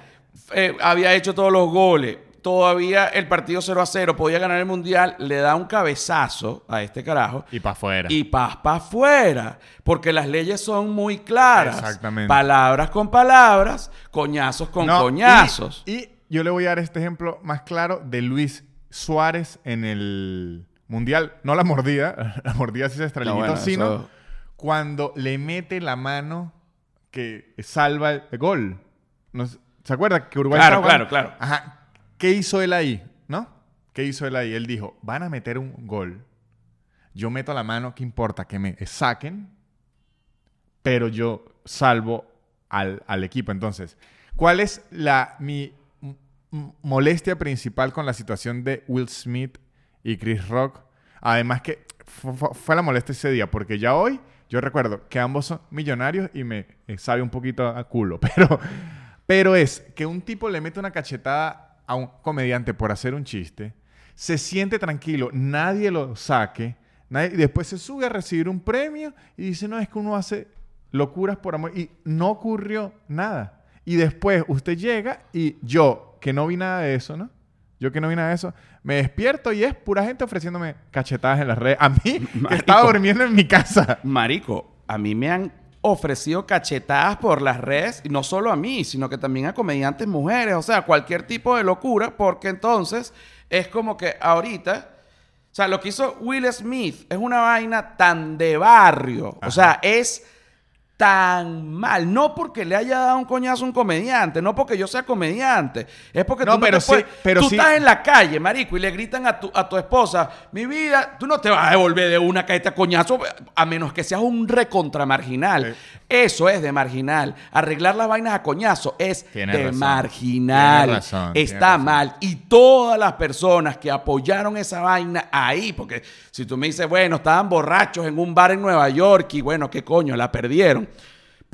eh, había hecho todos los goles, todavía el partido 0 a 0, podía ganar el mundial, le da un cabezazo a este carajo. Y para afuera. Y paz para afuera, porque las leyes son muy claras. Exactamente. Palabras con palabras, coñazos con No, coñazos. Y, y yo le voy a dar este ejemplo más claro de Luis Suárez en el Mundial. No la mordida, la mordida sí se No, bueno, sino eso- cuando le mete la mano que salva el gol. No sé, ¿Se acuerda que Uruguay Claro, estaba claro, claro. Ajá. ¿Qué hizo él ahí? ¿No? ¿Qué hizo él ahí? Él dijo, van a meter un gol. Yo meto la mano, ¿qué importa? Que me saquen, pero yo salvo al, al equipo. Entonces, ¿cuál es la, mi molestia principal con la situación de Will Smith y Chris Rock? Además que fu- fu- fue, la molestia ese día, porque ya hoy yo recuerdo que ambos son millonarios y me eh, sabe un poquito a culo, pero, pero es que un tipo le mete una cachetada a un comediante por hacer un chiste, se siente tranquilo, nadie lo saque, nadie- y después se sube a recibir un premio y dice, no, es que uno hace locuras por amor y no ocurrió nada. Y después usted llega y yo, que no vi nada de eso, ¿no? Yo que no vi nada de eso, me despierto y es pura gente ofreciéndome cachetadas en las redes. A mí, que estaba durmiendo en mi casa. Marico, a mí me han ofrecido cachetadas por las redes, y no solo a mí, sino que también a comediantes mujeres, o sea, cualquier tipo de locura, porque entonces es como que ahorita, o sea, lo que hizo Will Smith es una vaina tan de barrio, o sea, es tan mal, no porque le haya dado un coñazo a un comediante, no porque yo sea comediante, es porque No, tú no pero te puedes- sí, pero tú sí. estás en la calle, marico, y le gritan a tu, a tu esposa, mi vida, tú no te vas a devolver de una caeta coñazo a menos que seas un recontra marginal. Sí. Eso es de marginal. Arreglar las vainas a coñazo es de razón. marginal. Razón, Está mal. Y todas las personas que apoyaron esa vaina ahí, porque si tú me dices, bueno, estaban borrachos en un bar en Nueva York y bueno, qué coño, la perdieron.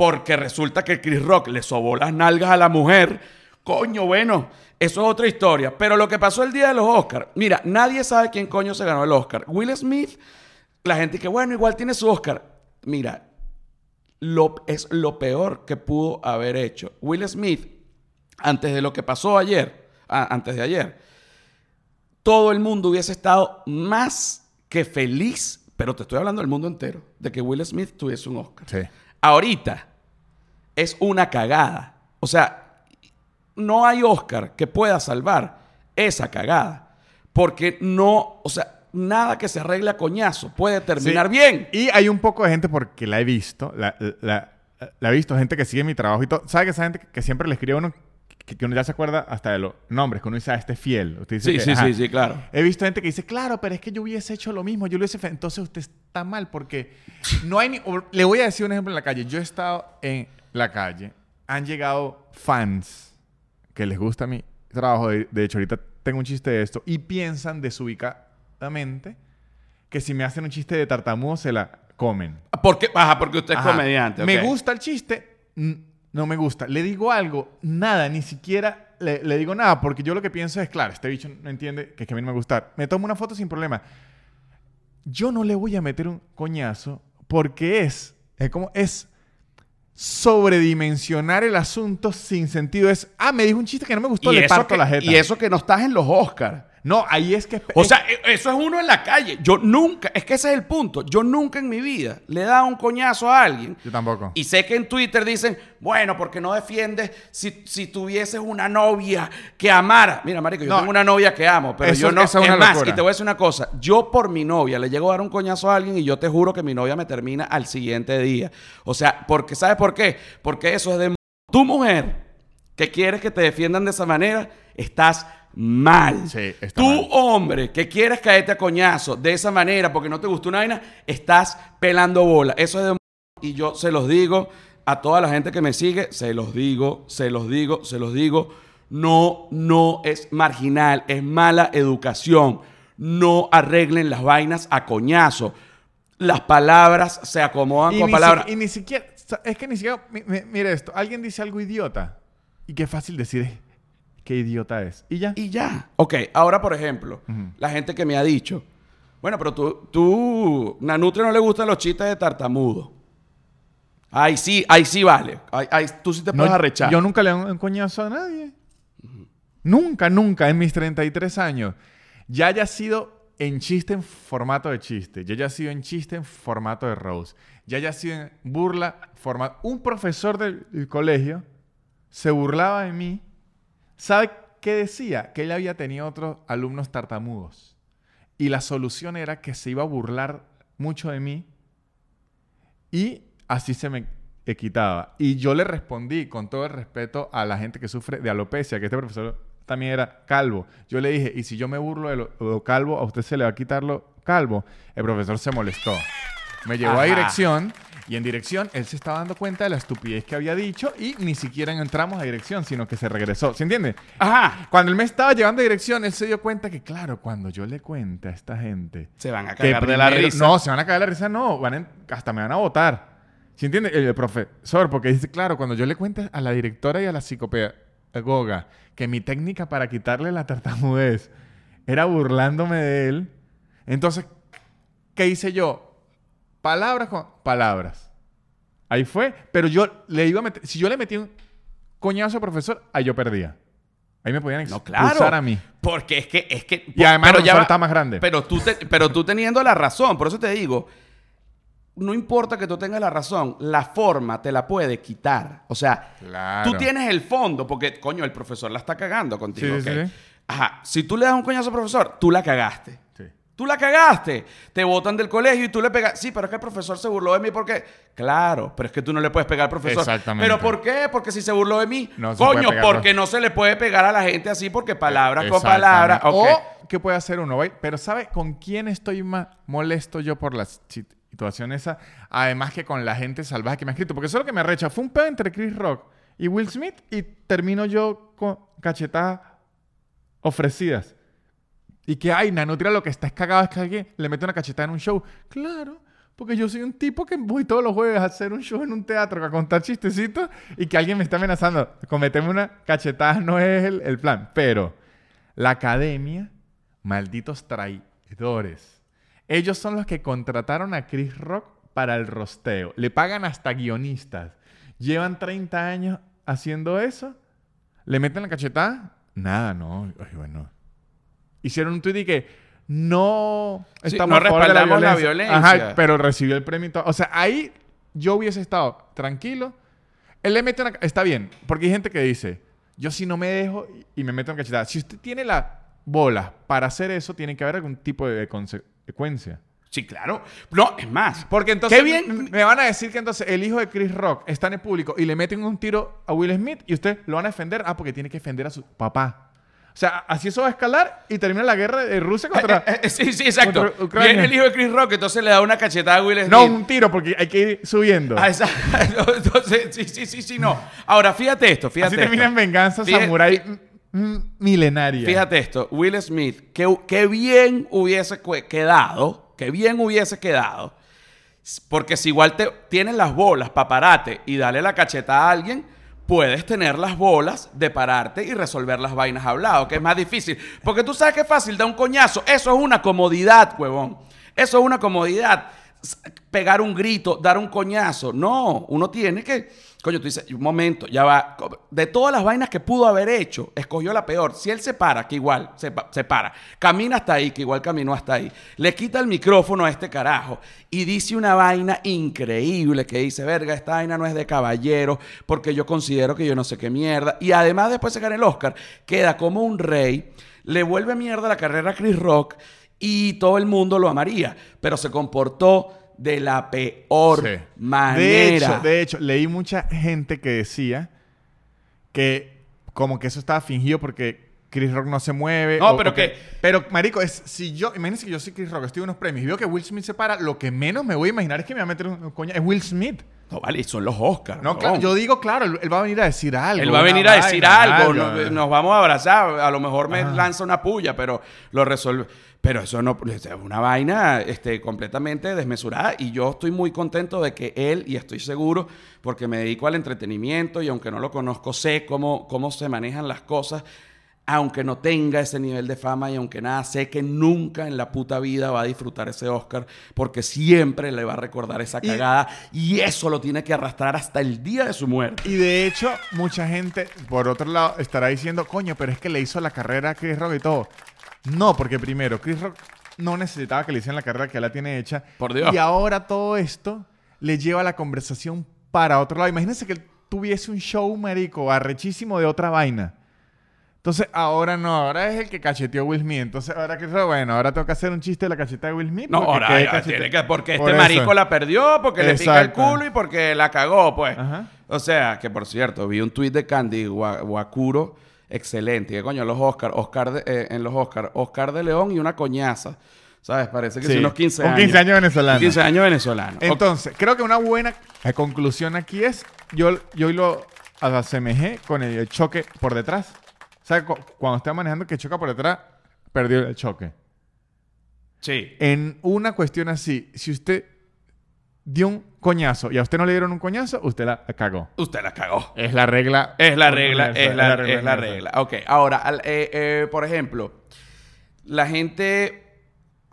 Porque resulta que Chris Rock le sobó las nalgas a la mujer. Coño, bueno, eso es otra historia. Pero lo que pasó el día de los Oscars, mira, nadie sabe quién coño se ganó el Oscar. Will Smith, la gente que, bueno, igual tiene su Oscar. Mira, lo, es lo peor que pudo haber hecho. Will Smith, antes de lo que pasó ayer, antes de ayer, todo el mundo hubiese estado más que feliz, pero te estoy hablando del mundo entero, de que Will Smith tuviese un Oscar. Sí. Ahorita es una cagada. O sea, no hay Oscar que pueda salvar esa cagada. Porque no, o sea, nada que se arregle a coñazo puede terminar Sí. bien. Y hay un poco de gente porque la he visto, la, la- la he visto, gente que sigue mi trabajo y todo. ¿Sabe que esa gente que siempre le escribe a uno, que, que uno ya se acuerda hasta de los nombres, que uno dice, ah, este es fiel. Usted dice Sí, que, sí, ajá. sí, sí, claro. He visto gente que dice, claro, pero es que yo hubiese hecho lo mismo, yo lo hubiese... fe-". Entonces usted está mal porque no hay ni... Le voy a decir un ejemplo en la calle. Yo he estado en la calle, han llegado fans que les gusta mi trabajo, de, de hecho ahorita tengo un chiste de esto, y piensan desubicadamente que si me hacen un chiste de tartamudo se la comen. Porque, ajá, porque usted es Ajá. comediante. Me gusta el chiste, no me gusta. Le digo algo, nada, ni siquiera le, le digo nada, porque yo lo que pienso es, claro, este bicho no entiende que, que a mí no me gusta. Me tomo una foto sin problema. Yo no le voy a meter un coñazo porque es, es como, es sobredimensionar el asunto sin sentido. Es, ah, me dijo un chiste que no me gustó, le parto que, la jeta. y eso que no estás en los Oscars. No, ahí es que... O sea, e- eso es uno en la calle. Yo nunca, es que ese es el punto. Yo nunca en mi vida le he dado un coñazo a alguien. Yo tampoco. Y sé que en Twitter dicen, bueno, porque no defiendes si, si tuvieses una novia que amara. Mira, marico, yo No. tengo una novia que amo, pero Eso- yo no. eso es es una más, locura. y te voy a decir una cosa. Yo por mi novia le llego a dar un coñazo a alguien y yo te juro que mi novia me termina al siguiente día. O sea, porque ¿sabes por qué? Porque eso es de tu mujer que quieres que te defiendan de esa manera, estás mal. Sí, está Tú, mal. hombre, que quieres caerte a coñazo de esa manera porque no te gustó una vaina, estás pelando bola. Eso es de y yo se los digo a toda la gente que me sigue, se los digo, se los digo, se los digo. No, no es marginal, es mala educación. No arreglen las vainas a coñazo. Las palabras se acomodan Y con palabras. si- y ni siquiera... Es que ni siquiera... mi- mi- Mire esto. Alguien dice algo idiota. Y qué fácil decir es qué idiota es. Y ya. Y ya. Ok, ahora por ejemplo, la gente que me ha dicho, bueno, pero tú, tú, Nanutria no le gustan los chistes de tartamudo. Ahí sí, ahí sí vale. Ahí, ahí tú sí te No, puedes arrechar. Yo nunca le he un coñazo a nadie. Nunca, nunca en mis 33 años. Ya haya sido en chiste en formato de chiste. Ya haya sido en chiste en formato de rose. Ya haya sido en burla formato... Un profesor del, del colegio se burlaba de mí. ¿Sabe qué decía? Que él había tenido otros alumnos tartamudos. Y la solución era que se iba a burlar mucho de mí y así se me quitaba. Y yo le respondí con todo el respeto a la gente que sufre de alopecia, que este profesor también era calvo. Yo le dije, y si yo me burlo de lo, lo calvo, a usted se le va a quitar lo calvo. El profesor se molestó. Me llevó Ajá. a dirección y en dirección él se estaba dando cuenta de la estupidez que había dicho y ni siquiera entramos a dirección, sino que se regresó. ¿Se entiende? Ajá. Cuando él me estaba llevando a dirección, él se dio cuenta que, claro, cuando yo le cuente a esta gente Se van a cagar de la risa. No, se van a cagar de la risa, no. Van hasta me van a votar. ¿Sí entiende? El, el profesor, porque dice, claro, cuando yo le cuente a la directora y a la psicopedagoga que mi técnica para quitarle la tartamudez era burlándome de él, entonces, ¿qué hice yo? Palabras con palabras. Ahí fue. Pero yo le iba a meter... Si yo le metí un coñazo al profesor, ahí yo perdía. Ahí me podían No, expulsar claro. a mí. Porque es que, es que. Y además el ya va- está más grande. Pero tú, te- pero tú teniendo la razón, por eso te digo, no importa que tú tengas la razón, la forma te la puede quitar. O sea, Claro. tú tienes el fondo, porque, coño, el profesor la está cagando contigo. Sí, sí, ¿ok? sí. Ajá, si tú le das un coñazo al profesor, tú la cagaste. Tú la cagaste. Te botan del colegio y tú le pegas. Sí, pero es que el profesor se burló de mí porque. Claro, pero es que tú no le puedes pegar al profesor. Exactamente. ¿Pero por qué? Porque si se burló de mí. No se puede coño, porque no. no se le puede pegar a la gente así porque palabra con palabra. O, ¿qué puede hacer uno? Pero ¿sabe con quién estoy más molesto yo por la situación esa? Además que con la gente salvaje que me ha escrito. Porque eso es lo que me arrecha. Fue un pedo entre Chris Rock y Will Smith y termino yo con cachetadas ofrecidas. Y que, ay, Nanutria lo que está es cagado es que alguien le mete una cachetada en un show. Claro, porque yo soy un tipo que voy todos los jueves a hacer un show en un teatro, a contar chistecitos y que alguien me está amenazando. Cometerme una cachetada no es el, el plan. Pero la academia, malditos traidores. Ellos son los que contrataron a Chris Rock para el rosteo. Le pagan hasta guionistas. Llevan 30 años haciendo eso. ¿Le meten la cachetada? Nada, no. Ay, bueno. Hicieron un tweet y que no Sí, estamos no a favor de respaldamos la violencia. Ajá, pero recibió el premio y todo. O sea, ahí yo hubiese estado tranquilo. Él le mete una... Está bien, porque hay gente que dice, yo si no me dejo y me meto en cachetada. Si usted tiene la bola para hacer eso, tiene que haber algún tipo de consecuencia. Sí, claro. No, es más. Porque entonces Qué bien. me van a decir que entonces el hijo de Chris Rock está en el público y le meten un tiro a Will Smith y usted lo van a defender. Ah, porque tiene que defender a su papá. O sea, así eso va a escalar y termina la guerra de Rusia contra... Eh, eh, sí, sí, exacto. Viene el hijo de Chris Rock, entonces le da una cachetada a Will Smith. no, un tiro porque hay que ir subiendo. Ah, exacto. Entonces, sí, sí, sí, sí, no. Ahora, fíjate esto, fíjate así termina en venganza Fíjate- m- milenaria. Fíjate esto, Will Smith, qué, qué bien hubiese quedado, qué bien hubiese quedado, porque si igual te tienes las bolas para pararte y darle la cachetada a alguien, puedes tener las bolas de pararte y resolver las vainas hablado, que es más difícil. Porque tú sabes que es fácil dar un coñazo, eso es una comodidad, huevón. Eso es una comodidad. pegar un grito, dar un coñazo. No, uno tiene que. Coño, tú dices, un momento, ya va. De todas las vainas que pudo haber hecho, escogió la peor. Si él se para, que igual se, pa- se para. Camina hasta ahí, que igual caminó hasta ahí. Le quita el micrófono a este carajo y dice una vaina increíble que dice, verga, esta vaina no es de caballero porque yo considero que yo no sé qué mierda. Y además después se gana el Oscar, queda como un rey, le vuelve mierda la carrera a Chris Rock y todo el mundo lo amaría, pero se comportó de la peor Sí. manera. De hecho, de hecho, leí mucha gente que decía que como que eso estaba fingido porque Chris Rock no se mueve. No, o- pero o que- Pero, marico, es si yo... Imagínense que yo soy Chris Rock, estoy en unos premios y veo que Will Smith se para, lo que menos me voy a imaginar es que me va a meter un, un coña... Es Will Smith. No, vale, son los Oscars. No, claro, yo digo, claro, él, él va a venir a decir algo. Él va a venir a decir vaina, algo, no- nos vamos a abrazar, a lo mejor me Ajá. lanza una puya, pero lo resuelve. Pero eso no es una vaina este, completamente desmesurada y yo estoy muy contento de que él, y estoy seguro, porque me dedico al entretenimiento y aunque no lo conozco, sé cómo, cómo se manejan las cosas, aunque no tenga ese nivel de fama y aunque nada, sé que nunca en la puta vida va a disfrutar ese Oscar porque siempre le va a recordar esa Y- cagada y eso lo tiene que arrastrar hasta el día de su muerte. Y de hecho, mucha gente, por otro lado, estará diciendo, coño, pero es que le hizo la carrera a Chris Rock y todo. No, porque primero, Chris Rock no necesitaba que le hicieran la carrera que ya la tiene hecha. Por Dios. Y ahora todo esto le lleva la conversación para otro lado. Imagínense que él tuviese un show, marico, arrechísimo de otra vaina. Entonces, ahora no, ahora es el que cacheteó Will Smith. Entonces, ahora que bueno, ahora tengo que hacer un chiste de la cacheta de Will Smith. No, ahora tiene que, porque Por este eso. marico la perdió, porque le pica el Exacto. culo y porque la cagó, pues. Ajá. O sea, que por cierto, vi un tuit de Candy Guacuro, excelente. Que coño, los Oscar, Oscar de- eh, en los Oscar, Oscar de León y una coñaza. ¿Sabes? Parece que Sí, son unos 15 un años. 15 años venezolano. 15 años venezolano. Entonces, creo que una buena conclusión aquí es, yo, yo lo asemejé con el choque por detrás. O sea, cu- cuando está manejando que choca por detrás, perdió el choque. Sí. En una cuestión así, si usted dio un coñazo y a usted no le dieron un coñazo, usted la cagó. Usted la cagó. Es la regla. Es la regla, es la, es la regla. Ok, ahora, al- eh, eh, por ejemplo, la gente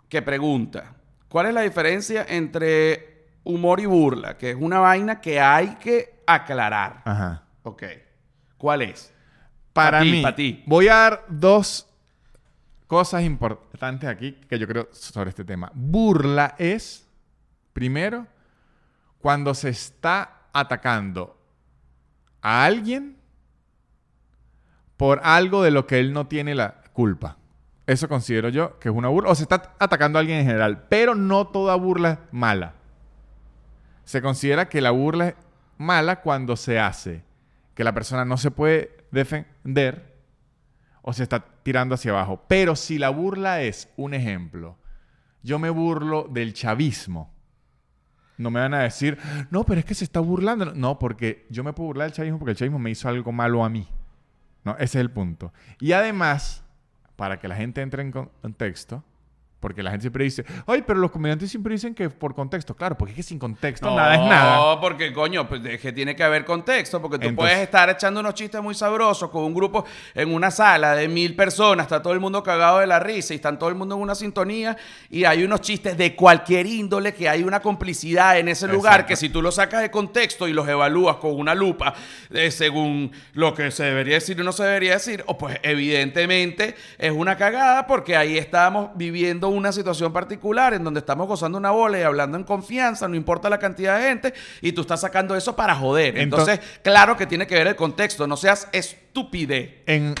que pregunta, ¿cuál es la diferencia entre humor y burla? Que es una vaina que hay que aclarar. Ajá. Ok. ¿Cuál es? Para Pa' mí, pa' ti. voy a dar dos cosas importantes aquí que yo creo sobre este tema. Burla es, primero, cuando se está atacando a alguien por algo de lo que él no tiene la culpa. Eso considero yo que es una burla. O se está atacando a alguien en general. Pero no toda burla es mala. Se considera que la burla es mala cuando se hace que la persona no se puede defender o se está tirando hacia abajo. Pero si la burla es un ejemplo, yo me burlo del chavismo. No me van a decir, no, pero es que se está burlando. No, porque yo me puedo burlar del chavismo porque el chavismo me hizo algo malo a mí. No, ese es el punto. Y además, para que la gente entre en con- contexto, porque la gente siempre dice, ay, pero los comediantes siempre dicen que por contexto. Claro, porque es que sin contexto nada es nada. No, porque coño, pues es que tiene que haber contexto, porque tú Entonces- puedes estar echando unos chistes muy sabrosos con un grupo en una sala de mil personas, está todo el mundo cagado de la risa y están todo el mundo en una sintonía y hay unos chistes de cualquier índole que hay una complicidad en ese lugar Exacto. que si tú los sacas de contexto y los evalúas con una lupa eh, según lo que se debería decir o no se debería decir, o pues evidentemente es una cagada porque ahí estamos viviendo una situación particular en donde estamos gozando una bola y hablando en confianza, no importa la cantidad de gente, y tú estás sacando eso para joder. Entonces, claro que tiene que ver el contexto, no seas estúpide. En-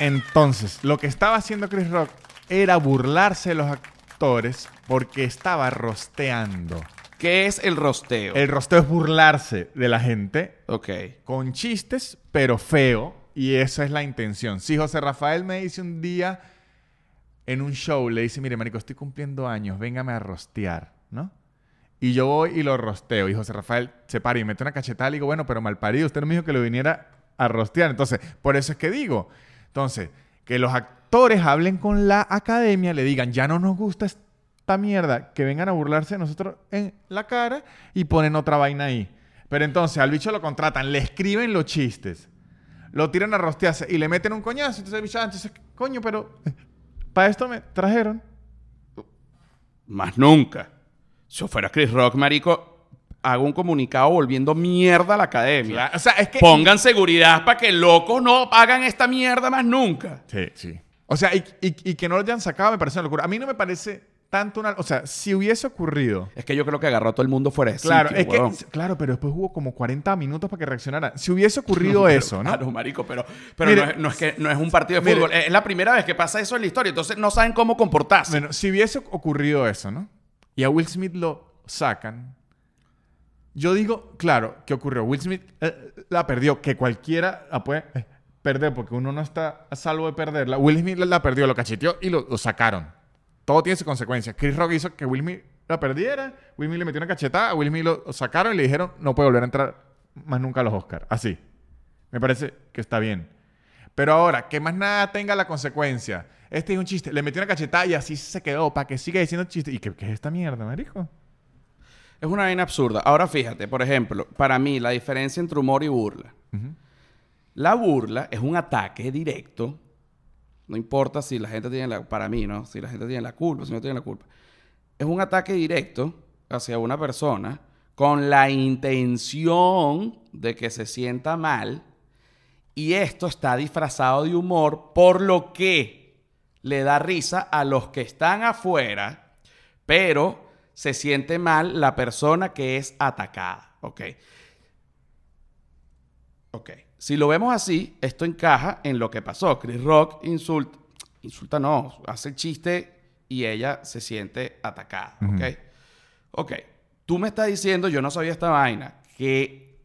entonces, lo que estaba haciendo Chris Rock era burlarse de los actores porque estaba rosteando. ¿Qué es el rosteo? El rosteo es burlarse de la gente Ok. con chistes, pero feo. Y esa es la intención. Si José Rafael me dice un día en un show, le dice, mire, marico, estoy cumpliendo años, véngame a rostear, ¿no? Y yo voy y lo rosteo. Y José Rafael se para y mete una cachetada y digo, bueno, pero mal parido, usted no me dijo que lo viniera a rostear. Entonces, por eso es que digo. Entonces, que los actores hablen con la academia, le digan, ya no nos gusta esta mierda, que vengan a burlarse de nosotros en la cara y ponen otra vaina ahí. Pero entonces al bicho lo contratan, le escriben los chistes, lo tiran a rostearse y le meten un coñazo. Entonces el bicho, ah, entonces, coño, pero para esto me trajeron. Más nunca. Si yo fuera Chris Rock, marico, hago un comunicado volviendo mierda a la academia. Claro, O sea, es que... Pongan seguridad para que locos no hagan esta mierda más nunca. Sí, sí. O sea, y, y- y que no lo hayan sacado me parece una locura. A mí no me parece tanto una... O sea, si hubiese ocurrido... Es que yo creo que agarró a todo el mundo fuera de Claro, sitio, es que... Claro, pero después hubo como 40 minutos para que reaccionara. Si hubiese ocurrido eso, ¿no? Claro, marico, pero, pero Mire- no, es, no es que no es un partido de Mire- fútbol. Es la primera vez que pasa eso en la historia. Entonces no saben cómo comportarse. Bueno, si hubiese ocurrido eso, ¿no? Y a Will Smith lo sacan. Yo digo, claro, ¿qué ocurrió? Will Smith eh, la perdió, que cualquiera la puede eh, perder porque uno no está a salvo de perderla. Will Smith la, la perdió, lo cacheteó y lo, lo sacaron. Todo tiene su consecuencia. Chris Rock hizo que Will Smith la perdiera, Will Smith le metió una cachetada, a Will Smith lo, sacaron y le dijeron, no puede volver a entrar más nunca a los Oscars. Así. Me parece que está bien. Pero ahora, que más nada tenga la consecuencia. Este es un chiste. Le metió una cachetada y así se quedó para que siga diciendo chiste. ¿Y qué, qué es esta mierda, marico? Es una vaina absurda. Ahora fíjate, por ejemplo, para mí la diferencia entre humor y burla. La burla es un ataque directo. No importa si la gente tiene la... Para mí, ¿no? Si la gente tiene la culpa, si no tiene la culpa. Es un ataque directo hacia una persona con la intención de que se sienta mal. Y esto está disfrazado de humor, por lo que le da risa a los que están afuera, pero se siente mal la persona que es atacada. Ok. Ok. Si lo vemos así, esto encaja en lo que pasó. Chris Rock insulta, insulta no, hace el chiste y ella se siente atacada. Ok. Ok. Tú me estás diciendo, yo no sabía esta vaina, que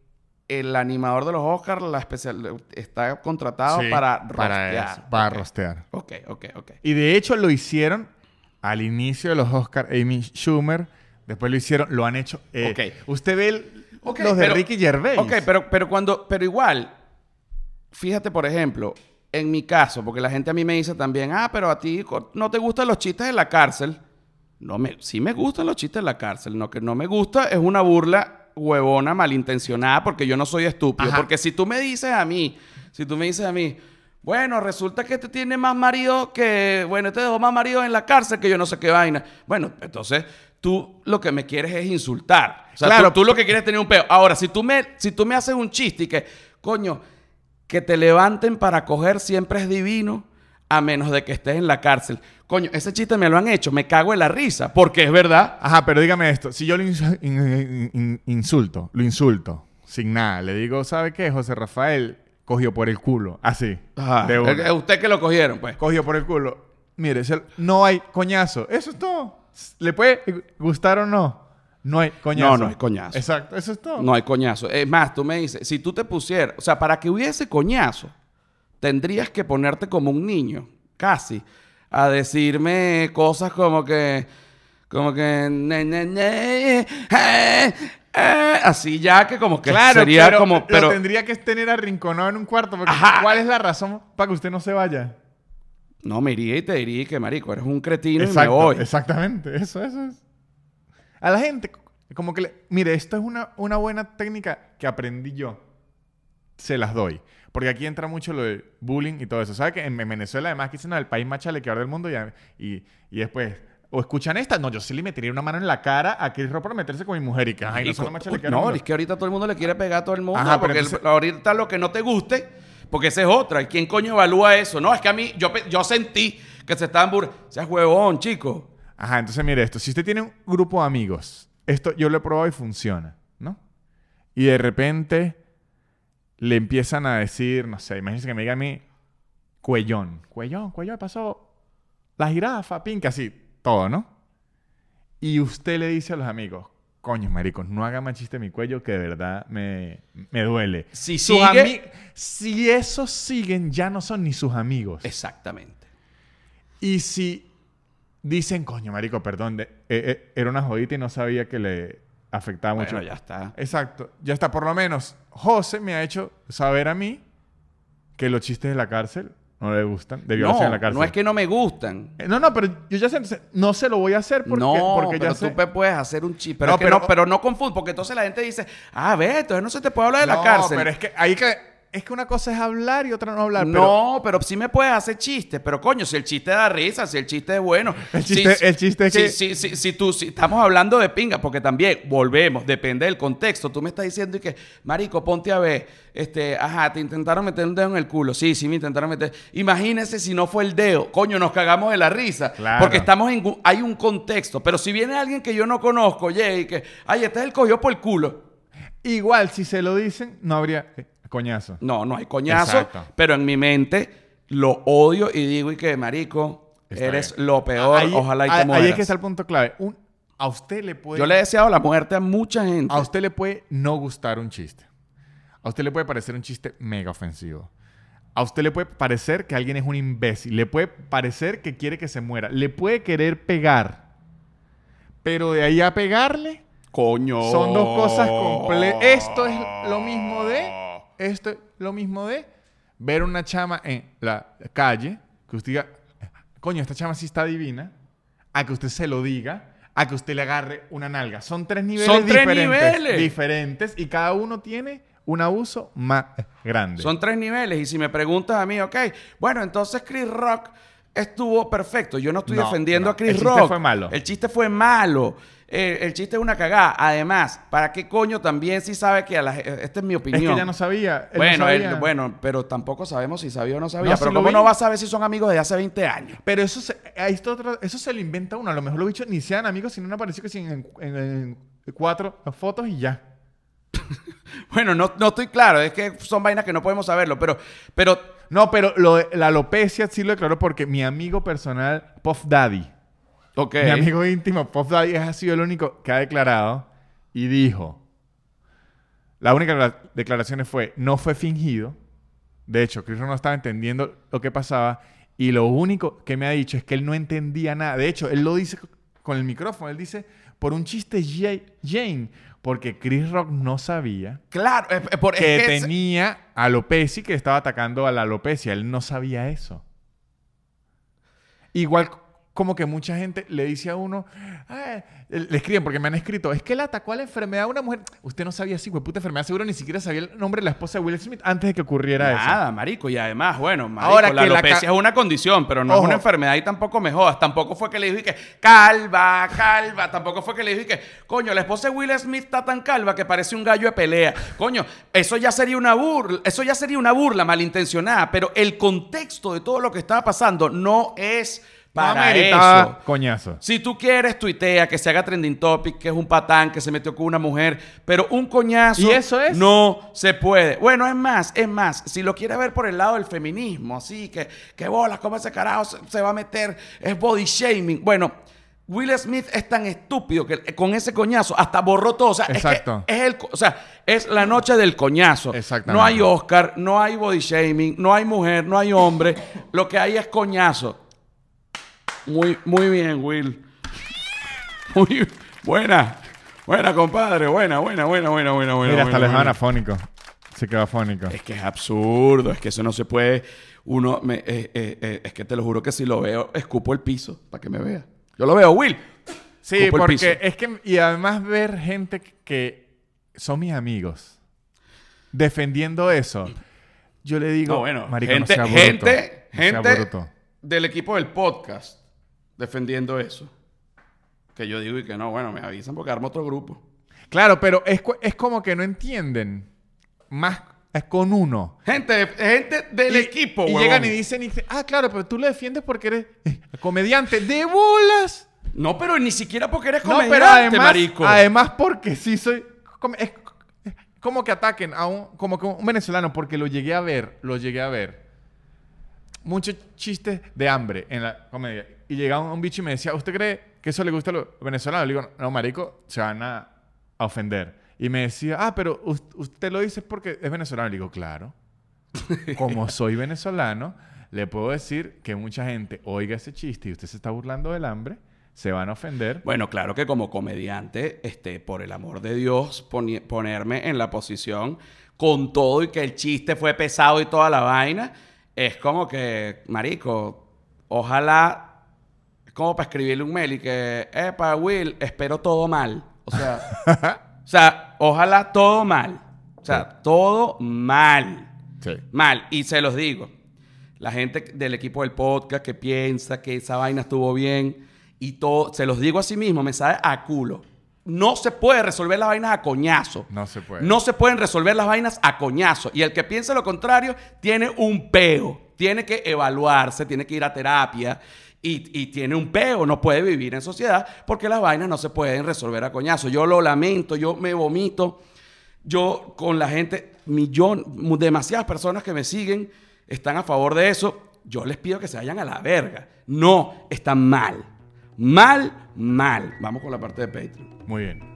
el animador de los Oscars la especial, está contratado Sí, para para rostear. eso, para Ok. rostear. Ok, ok, ok. Y de hecho lo hicieron al inicio de los Oscars, Amy Schumer. Después lo hicieron, lo han hecho. eh, Ok. Usted ve el- Ok, los de pero- Ricky Gervais. Ok, pero, pero cuando, pero igual, fíjate, por ejemplo, en mi caso, porque la gente a mí me dice también, ah, pero a ti no te gustan los chistes de la cárcel. No me, sí me gustan los chistes de la cárcel. Lo que no me gusta es una burla huevona, malintencionada, porque yo no soy estúpido. Ajá. Porque si tú me dices a mí, si tú me dices a mí, bueno, resulta que este tiene más marido que, bueno, este dejó más marido en la cárcel que yo no sé qué vaina. Bueno, entonces tú lo que me quieres es insultar. O sea, Claro. tú, tú lo que quieres es tener un peo. Ahora, si tú me, si tú me haces un chiste y que, coño, que te levanten para coger siempre es divino, a menos de que estés en la cárcel. Coño, ese chiste me lo han hecho, me cago en la risa, porque es verdad. Ajá, pero dígame esto. Si yo lo ins- in- in- insulto, lo insulto, sin nada, le digo, ¿sabe qué? José Rafael cogió por el culo. Así. Ajá. de usted que lo cogieron, pues. Cogió por el culo. Mire, no hay coñazo. Eso es todo. ¿Le puede gustar o no? No hay coñazo. No, no hay coñazo. Exacto, eso es todo. No hay coñazo. Es más, tú me dices, si tú te pusieras, o sea, para que hubiese coñazo, tendrías que ponerte como un niño, casi, a decirme cosas como que, como que, ne, ne, ne, eh, eh, así ya que como que Claro, sería pero como, lo pero tendría que tener arrinconado en un cuarto. Porque Ajá. ¿Cuál es la razón para que usted no se vaya? no me iría y te diría que marico, eres un cretino y me Exacto, voy. Exactamente, eso, eso es. A la gente, como que le, mire, esto es una, una buena técnica que aprendí yo. Se las doy. Porque aquí entra mucho lo de bullying y todo eso. ¿Sabe que en en Venezuela además que dicen "No, el país más chalequeador del mundo y, y, y después... O escuchan esta. No, yo sí le metería una mano en la cara a Chris Rock por meterse con mi mujer y que... Ay, no son más no, mundo". es que ahorita todo el mundo le quiere pegar a todo el mundo. Ajá, porque entonces- el- ahorita lo que no te guste, porque esa es otra. ¿Y quién coño evalúa eso? No, es que a mí, yo, yo sentí que se estaban burlando. Seas huevón, chico. Ajá, entonces mire esto. Si usted tiene un grupo de amigos, esto yo lo he probado y funciona, ¿no? Y de repente le empiezan a decir, no sé, imagínense que me diga a mí, cuellón, cuellón, cuellón, pasó la jirafa, pinca, así, todo, ¿no? Y usted le dice a los amigos, coño, maricos, no haga más chiste en mi cuello que de verdad me, me duele. Si sigue- si esos siguen, ya no son ni sus amigos. Exactamente. Y si dicen, coño, marico, perdón, de- eh, eh, era una jodita y no sabía que le afectaba mucho. Bueno, ya está. Exacto, ya está. Por lo menos, José me ha hecho saber a mí que los chistes de la cárcel no le gustan, de violación en la No, cárcel. no es que no me gustan. Eh, No, no, pero yo ya sé, no se lo voy a hacer porque, no, porque pero ya sé. tú puedes hacer un chiste. Pero, No, es que pero- no, pero no confund, porque entonces la gente dice, ah, ve, entonces no se te puede hablar de la no, cárcel. pero es que ahí que es que una cosa es hablar y otra no hablar. No, pero sí me puedes hacer chistes. Pero coño, si el chiste da risa, si el chiste es bueno. El si- chiste- el chiste es si- que- Si, si- si tú, si estamos hablando de pinga, porque también volvemos, depende del contexto. Tú me estás diciendo y que, Marico, ponte a ver, este, ajá, te intentaron meter un dedo en el culo. Sí, sí, me intentaron meter. Imagínese si no fue el dedo. Coño, nos cagamos de la risa. Claro. Porque estamos en. Hay un contexto. Pero si viene alguien que yo no conozco, oye, y que, ay, este es el cogió por el culo. Igual, si se lo dicen, no habría eh, coñazo. No, no hay coñazo, Exacto. pero en mi mente lo odio y digo y que, marico, Está eres bien. lo peor, Ahí- ojalá y te ahí- mueras. Ahí es que está el punto clave. Un- a usted le puede... Yo le he deseado la muerte a mucha gente. A usted le puede no gustar un chiste. A usted le puede parecer un chiste mega ofensivo. A usted le puede parecer que alguien es un imbécil. Le puede parecer que quiere que se muera. Le puede querer pegar. Pero de ahí a pegarle Coño. son dos cosas completas. Esto es lo mismo de... Esto es lo mismo de ver una chama en la calle que usted diga, coño, esta chama sí está divina, a que usted se lo diga, a que usted le agarre una nalga. Son tres niveles Son tres diferentes. niveles. Diferentes y cada uno tiene un abuso más grande. Son tres niveles. Y si me preguntas a mí, ok, bueno, entonces Chris Rock estuvo perfecto. Yo no estoy No, defendiendo no. a Chris El chiste Rock. fue malo. El chiste fue malo. Eh, el chiste es una cagada. Además, ¿para qué coño también si sabe que a la, ge- esta es mi es opinión? que ya no sabía. él no bueno, él- sabía. bueno, pero tampoco sabemos si sabía o no sabía. No, pero ¿cómo no va a saber si son amigos de hace 20 años? Pero eso se, ahí está otra- eso se lo inventa uno. A lo mejor lo bichos ni sean amigos, sino no apareció que en, en- en cuatro fotos y ya. Bueno, no, no estoy claro. Es que son vainas que no podemos saberlo. Pero, pero No, pero lo la alopecia sí lo declaró porque mi amigo personal, Puff Daddy, mi amigo íntimo, Puff Daddy, ha sido el único que ha declarado y dijo, la única de las declaraciones fue, no fue fingido. De hecho, Chris Rock no estaba entendiendo lo que pasaba y lo único que me ha dicho es que él no entendía nada. De hecho, él lo dice con el micrófono, él dice, por un chiste Jane, porque Chris Rock no sabía Claro, es- es que que tenía alopecia y que estaba atacando a la alopecia. Él no sabía eso. Igual como que mucha gente le dice a uno, "Ah", le escriben porque me han escrito, es que él atacó a la enfermedad de una mujer. Usted no sabía si fue puta enfermedad, seguro ni siquiera sabía el nombre de la esposa de Will Smith antes de que ocurriera eso. Nada, marico. Y además, bueno, marico, Ahora la que alopecia es una condición, pero no es una enfermedad y tampoco me jodas. Tampoco fue que le dije que calva, calva. Tampoco fue que le dije que, coño, la esposa de Will Smith está tan calva que parece un gallo de pelea. Coño, eso ya sería una burla, eso ya sería una burla malintencionada, pero el contexto de todo lo que estaba pasando no es para eso. coñazo. Si tú quieres, tuitea, que se haga trending topic, que es un patán, que se metió con una mujer, pero un coñazo ¿Y eso es? no se puede. Bueno, es más, es más, si lo quieres ver por el lado del feminismo, así que, que bolas, cómo ese carajo se, se va a meter, es body shaming. Bueno, Will Smith es tan estúpido que con ese coñazo hasta borró todo. O sea, es, que Exacto. es el, o sea, es la noche del coñazo. Exactamente. No hay Oscar, no hay body shaming, no hay mujer, no hay hombre. Lo que hay es coñazo. Muy, muy bien, Will. Muy buena. Buena, compadre. Buena, buena, buena, buena, buena, buena. Mira, hasta buena, le dejaban buena. afónico. Se quedó afónico. Es que es absurdo, es que eso no se puede. Uno, me- eh, eh, eh, es que te lo juro que si lo veo, escupo el piso para que me vea. Yo lo veo, Will. Sí, Escupo porque es que... Y además ver gente que son mis amigos defendiendo eso. Yo le digo... No, bueno, marico, gente, no sea bruto. gente, No sea gente bruto. del equipo del podcast defendiendo eso. Que yo digo y que no, bueno, me avisan porque armo otro grupo. Claro, pero es, es como que no entienden. Más es con uno. Gente, gente del Y- equipo, Y huevón. llegan y dicen, y dicen, ah, claro, pero tú le defiendes porque eres eh, comediante. ¡De bolas! No, pero ni siquiera porque eres No, comediante, pero además, marico. además porque sí soy... como- Es es como que ataquen a un, como que un venezolano, porque lo llegué a ver, lo llegué a ver. Muchos chistes de hambre en la comedia. Y llegaba un bicho y me decía, ¿usted cree que eso le gusta a los venezolanos? Le digo, no, marico, se van a, a ofender. Y me decía, ah, pero us- usted lo dice porque es venezolano. Le digo, claro. Como soy venezolano, le puedo decir que mucha gente oiga ese chiste y usted se está burlando del hambre, se van a ofender. Bueno, claro que como comediante, este, por el amor de Dios, ponerme en la posición con todo y que el chiste fue pesado y toda la vaina, es como que, marico, ojalá, es como para escribirle un mail y que, epa, Will, espero todo mal. O sea, o sea, ojalá todo mal. O sea, todo mal. Sí. Mal. Y se los digo. La gente del equipo del podcast que piensa que esa vaina estuvo bien y todo, se los digo a sí mismo, me sabe a culo. No se puede resolver las vainas a coñazo. No se puede. No se pueden resolver las vainas a coñazo. Y el que piense lo contrario tiene un peo. Tiene que evaluarse, tiene que ir a terapia. Y, y tiene un peo, no puede vivir en sociedad porque las vainas no se pueden resolver a coñazo. Yo lo lamento, yo me vomito. Yo con la gente, millón, demasiadas personas que me siguen están a favor de eso. Yo les pido que se vayan a la verga. No, están mal. Mal, mal. Vamos con la parte de Patreon. Muy bien.